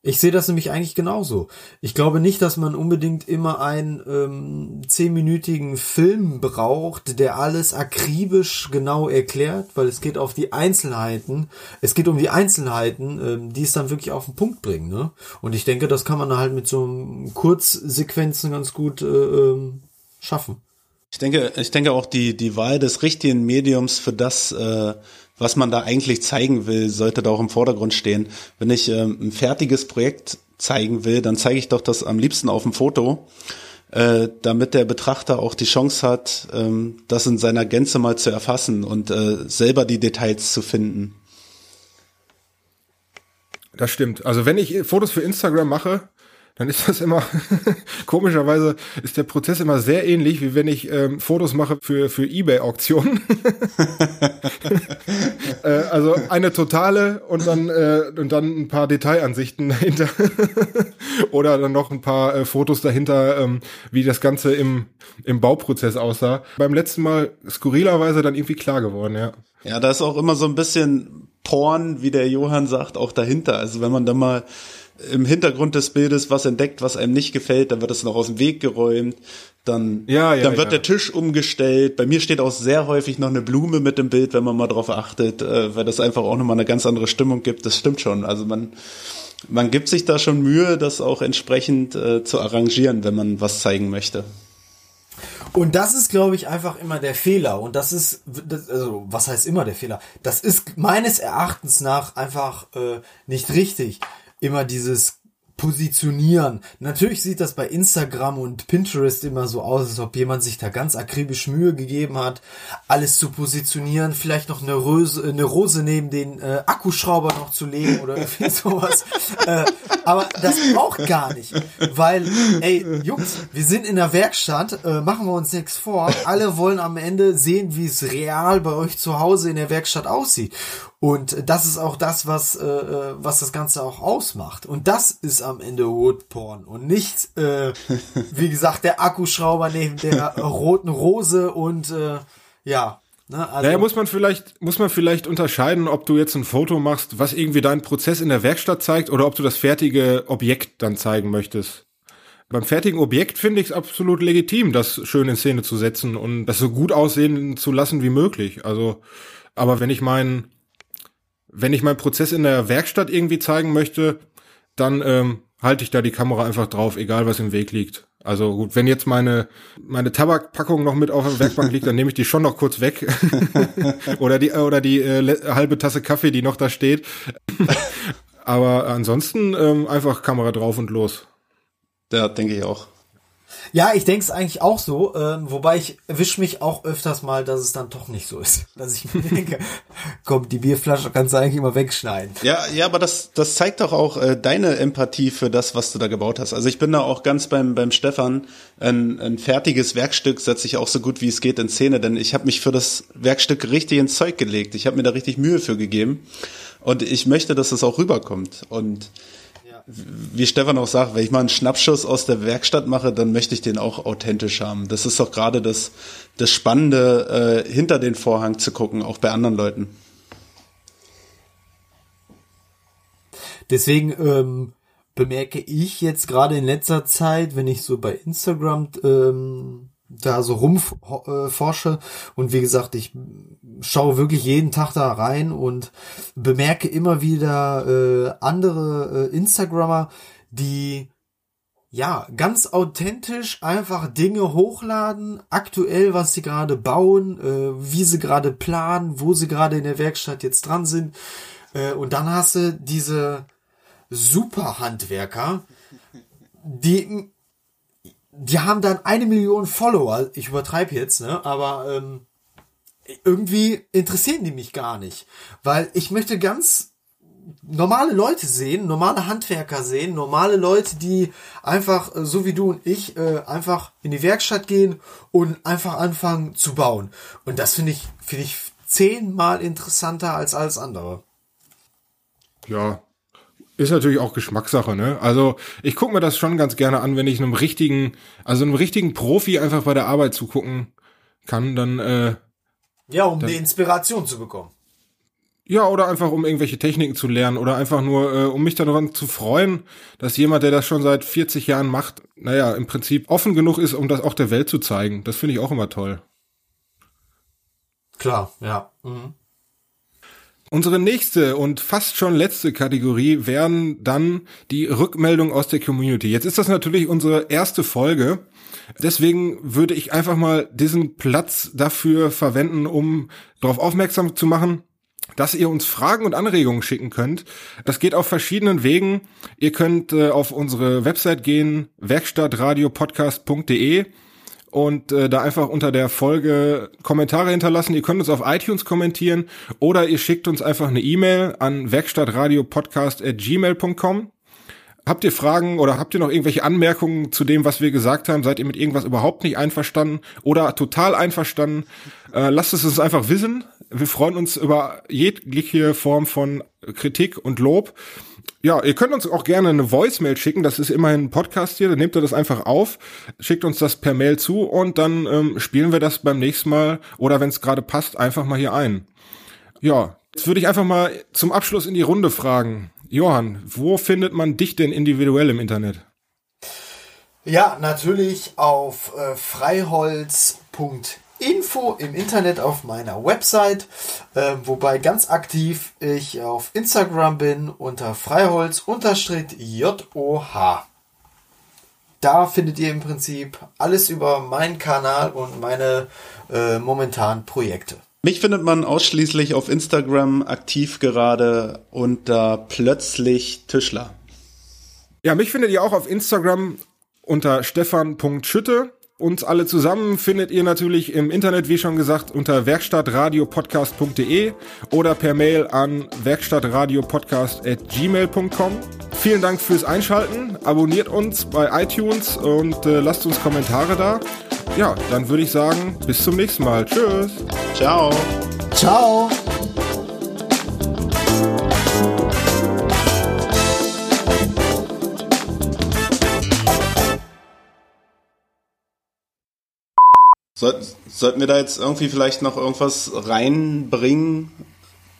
ich sehe das nämlich eigentlich genauso. Ich glaube nicht, dass man unbedingt immer einen ähm, zehnminütigen Film braucht, der alles akribisch genau erklärt, weil es geht auf die Einzelheiten. Es geht um die Einzelheiten, ähm, die es dann wirklich auf den Punkt bringen. Ne? Und ich denke, das kann man halt mit so einem Kurzsequenzen ganz gut äh, ähm, schaffen. Ich denke, ich denke auch die die Wahl des richtigen Mediums für das äh, was man da eigentlich zeigen will, sollte da auch im Vordergrund stehen. Wenn ich ähm, ein fertiges Projekt zeigen will, dann zeige ich doch das am liebsten auf dem Foto, äh, damit der Betrachter auch die Chance hat, ähm, das in seiner Gänze mal zu erfassen und äh, selber die Details zu finden. Das stimmt. Also wenn ich Fotos für Instagram mache, dann ist das immer, *laughs* komischerweise ist der Prozess immer sehr ähnlich, wie wenn ich ähm, Fotos mache für, für Ebay-Auktionen. *laughs* äh, also eine totale und dann, äh, und dann ein paar Detailansichten dahinter. *laughs* Oder dann noch ein paar äh, Fotos dahinter, ähm, wie das Ganze im, im Bauprozess aussah. Beim letzten Mal skurrilerweise dann irgendwie klar geworden, ja. Ja, da ist auch immer so ein bisschen Porn, wie der Johann sagt, auch dahinter. Also wenn man da mal im Hintergrund des Bildes was entdeckt, was einem nicht gefällt, dann wird es noch aus dem Weg geräumt, dann, ja, ja, dann wird ja. der Tisch umgestellt. Bei mir steht auch sehr häufig noch eine Blume mit im Bild, wenn man mal drauf achtet, äh, weil das einfach auch nochmal eine ganz andere Stimmung gibt. Das stimmt schon. Also man, man gibt sich da schon Mühe, das auch entsprechend äh, zu arrangieren, wenn man was zeigen möchte. Und das ist, glaube ich, einfach immer der Fehler. Und das ist, das, also was heißt immer der Fehler? Das ist meines Erachtens nach einfach äh, nicht richtig immer dieses positionieren. Natürlich sieht das bei Instagram und Pinterest immer so aus, als ob jemand sich da ganz akribisch Mühe gegeben hat, alles zu positionieren, vielleicht noch eine Rose, eine Rose neben den äh, Akkuschrauber noch zu legen oder *laughs* irgendwie sowas. äh, aber das braucht gar nicht, weil, ey, Jungs, wir sind in der Werkstatt, äh, machen wir uns nichts vor. Alle wollen am Ende sehen, wie es real bei euch zu Hause in der Werkstatt aussieht. Und das ist auch das, was, äh, äh, was das Ganze auch ausmacht. Und das ist am Ende Woodporn und nicht, äh, *laughs* wie gesagt, der Akkuschrauber neben der roten Rose und äh, ja. Ne, also naja, muss man vielleicht, muss man vielleicht unterscheiden, ob du jetzt ein Foto machst, was irgendwie deinen Prozess in der Werkstatt zeigt, oder ob du das fertige Objekt dann zeigen möchtest. Beim fertigen Objekt finde ich es absolut legitim, das schön in Szene zu setzen und das so gut aussehen zu lassen wie möglich. Also, aber wenn ich meinen wenn ich meinen Prozess in der Werkstatt irgendwie zeigen möchte, dann ähm, halte ich da die Kamera einfach drauf, egal was im Weg liegt. Also gut, wenn jetzt meine meine Tabakpackung noch mit auf der Werkbank liegt, dann nehme ich die schon noch kurz weg *laughs* oder die oder die äh, halbe Tasse Kaffee, die noch da steht. *laughs* Aber ansonsten ähm, einfach Kamera drauf und los. Ja, denke ich auch. Ja, ich denke es eigentlich auch so, ähm, wobei ich erwische mich auch öfters mal, dass es dann doch nicht so ist. *laughs* Dass ich mir denke, komm, die Bierflasche kannst du eigentlich immer wegschneiden. Ja, ja, aber das, das zeigt doch auch äh, deine Empathie für das, was du da gebaut hast. Also ich bin da auch ganz beim, beim Stefan. Ein, ein fertiges Werkstück setze ich auch so gut wie es geht in Szene, denn ich habe mich für das Werkstück richtig ins Zeug gelegt. Ich habe mir da richtig Mühe für gegeben. Und ich möchte, dass es auch rüberkommt. Und wie Stefan auch sagt, wenn ich mal einen Schnappschuss aus der Werkstatt mache, dann möchte ich den auch authentisch haben. Das ist doch gerade das, das Spannende, äh, hinter den Vorhang zu gucken, auch bei anderen Leuten. Deswegen ähm, bemerke ich jetzt gerade in letzter Zeit, wenn ich so bei Instagram ähm, da so rumforsche äh, und wie gesagt, ich schaue wirklich jeden Tag da rein und bemerke immer wieder äh, andere äh, Instagrammer, die ja, ganz authentisch einfach Dinge hochladen, aktuell, was sie gerade bauen, äh, wie sie gerade planen, wo sie gerade in der Werkstatt jetzt dran sind. Äh, und dann hast du diese Superhandwerker, die, die haben dann eine Million Follower. Ich übertreibe jetzt, ne? Aber ähm, irgendwie interessieren die mich gar nicht, weil ich möchte ganz normale Leute sehen, normale Handwerker sehen, normale Leute, die einfach, äh, so wie du und ich, äh, einfach in die Werkstatt gehen und einfach anfangen zu bauen. Und das finde ich, finde ich zehnmal interessanter als alles andere. Ja, ist natürlich auch Geschmackssache, ne? Also ich gucke mir das schon ganz gerne an, wenn ich einem richtigen, also einem richtigen Profi einfach bei der Arbeit zugucken kann, dann äh, ja, um dann, die Inspiration zu bekommen. Ja, oder einfach um irgendwelche Techniken zu lernen oder einfach nur, äh, um mich daran zu freuen, dass jemand, der das schon seit 40 Jahren macht, naja, im Prinzip offen genug ist, um das auch der Welt zu zeigen. Das finde ich auch immer toll. Klar, ja. Mhm. Unsere nächste und fast schon letzte Kategorie wären dann die Rückmeldung aus der Community. Jetzt ist das natürlich unsere erste Folge. Deswegen würde ich einfach mal diesen Platz dafür verwenden, um darauf aufmerksam zu machen, dass ihr uns Fragen und Anregungen schicken könnt. Das geht auf verschiedenen Wegen. Ihr könnt äh, auf unsere Website gehen, werkstattradiopodcast.de und äh, da einfach unter der Folge Kommentare hinterlassen. Ihr könnt uns auf iTunes kommentieren oder ihr schickt uns einfach eine E-Mail an werkstattradiopodcast@gmail.com. Habt ihr Fragen oder habt ihr noch irgendwelche Anmerkungen zu dem, was wir gesagt haben? Seid ihr mit irgendwas überhaupt nicht einverstanden oder total einverstanden? Äh, lasst es uns einfach wissen. Wir freuen uns über jegliche Form von Kritik und Lob. Ja, ihr könnt uns auch gerne eine Voicemail schicken. Das ist immerhin ein Podcast hier. Dann nehmt ihr das einfach auf, schickt uns das per Mail zu und dann ähm, spielen wir das beim nächsten Mal oder wenn es gerade passt, einfach mal hier ein. Ja, jetzt würde ich einfach mal zum Abschluss in die Runde fragen. Johann, wo findet man dich denn individuell im Internet? Ja, natürlich auf äh, freiholz.info im Internet auf meiner Website, äh, wobei ganz aktiv ich auf Instagram bin unter freiholz-joh. Da findet ihr im Prinzip alles über meinen Kanal und meine äh, momentanen Projekte. Mich findet man ausschließlich auf Instagram aktiv gerade unter plötzlich Tischler. Ja, mich findet ihr auch auf Instagram unter stefan.schütte. Uns alle zusammen findet ihr natürlich im Internet, wie schon gesagt, unter werkstattradiopodcast.de oder per Mail an werkstattradiopodcast.gmail.com. Vielen Dank fürs Einschalten. Abonniert uns bei iTunes und äh, lasst uns Kommentare da ja, dann würde ich sagen, bis zum nächsten Mal. Tschüss. Ciao. Ciao. Sollten wir da jetzt irgendwie vielleicht noch irgendwas reinbringen,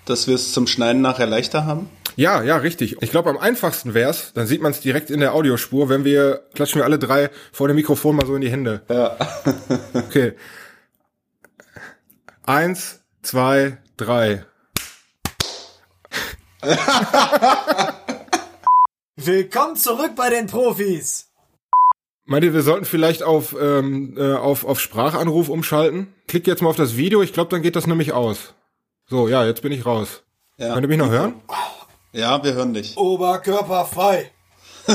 dass wir es zum Schneiden nachher leichter haben? Ja, ja, richtig. Ich glaube, am einfachsten wär's, dann sieht man es direkt in der Audiospur, wenn wir, klatschen wir alle drei vor dem Mikrofon mal so in die Hände. Ja. *laughs* *laughs* okay. Eins, zwei, drei. *laughs* Willkommen zurück bei den Profis. Meint ihr, wir sollten vielleicht auf, ähm, äh, auf, auf Sprachanruf umschalten? Klick jetzt mal auf das Video, ich glaube, dann geht das nämlich aus. So, ja, jetzt bin ich raus. Ja. Könnt ihr mich noch hören? Ja, wir hören dich. Oberkörper frei. *laughs*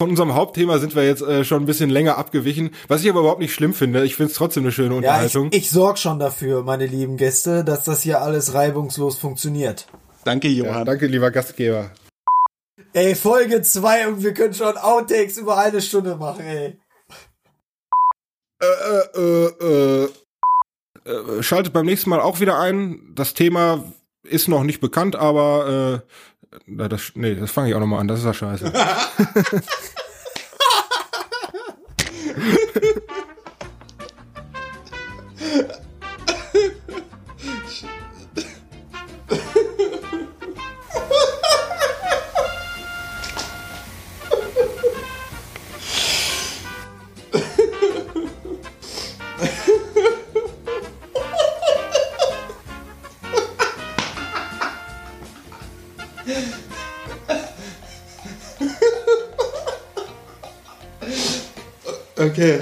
Von unserem Hauptthema sind wir jetzt äh, schon ein bisschen länger abgewichen, was ich aber überhaupt nicht schlimm finde. Ich finde es trotzdem eine schöne Unterhaltung. Ja, ich, ich sorge schon dafür, meine lieben Gäste, dass das hier alles reibungslos funktioniert. Danke, Johann. Ja, danke, lieber Gastgeber. Ey, Folge 2 und wir können schon Outtakes über eine Stunde machen, ey. Äh, äh, äh, äh. Äh, schaltet beim nächsten Mal auch wieder ein. Das Thema ist noch nicht bekannt, aber äh, das, nee, das fange ich auch nochmal an. Das ist ja scheiße. *laughs* *laughs* Okay.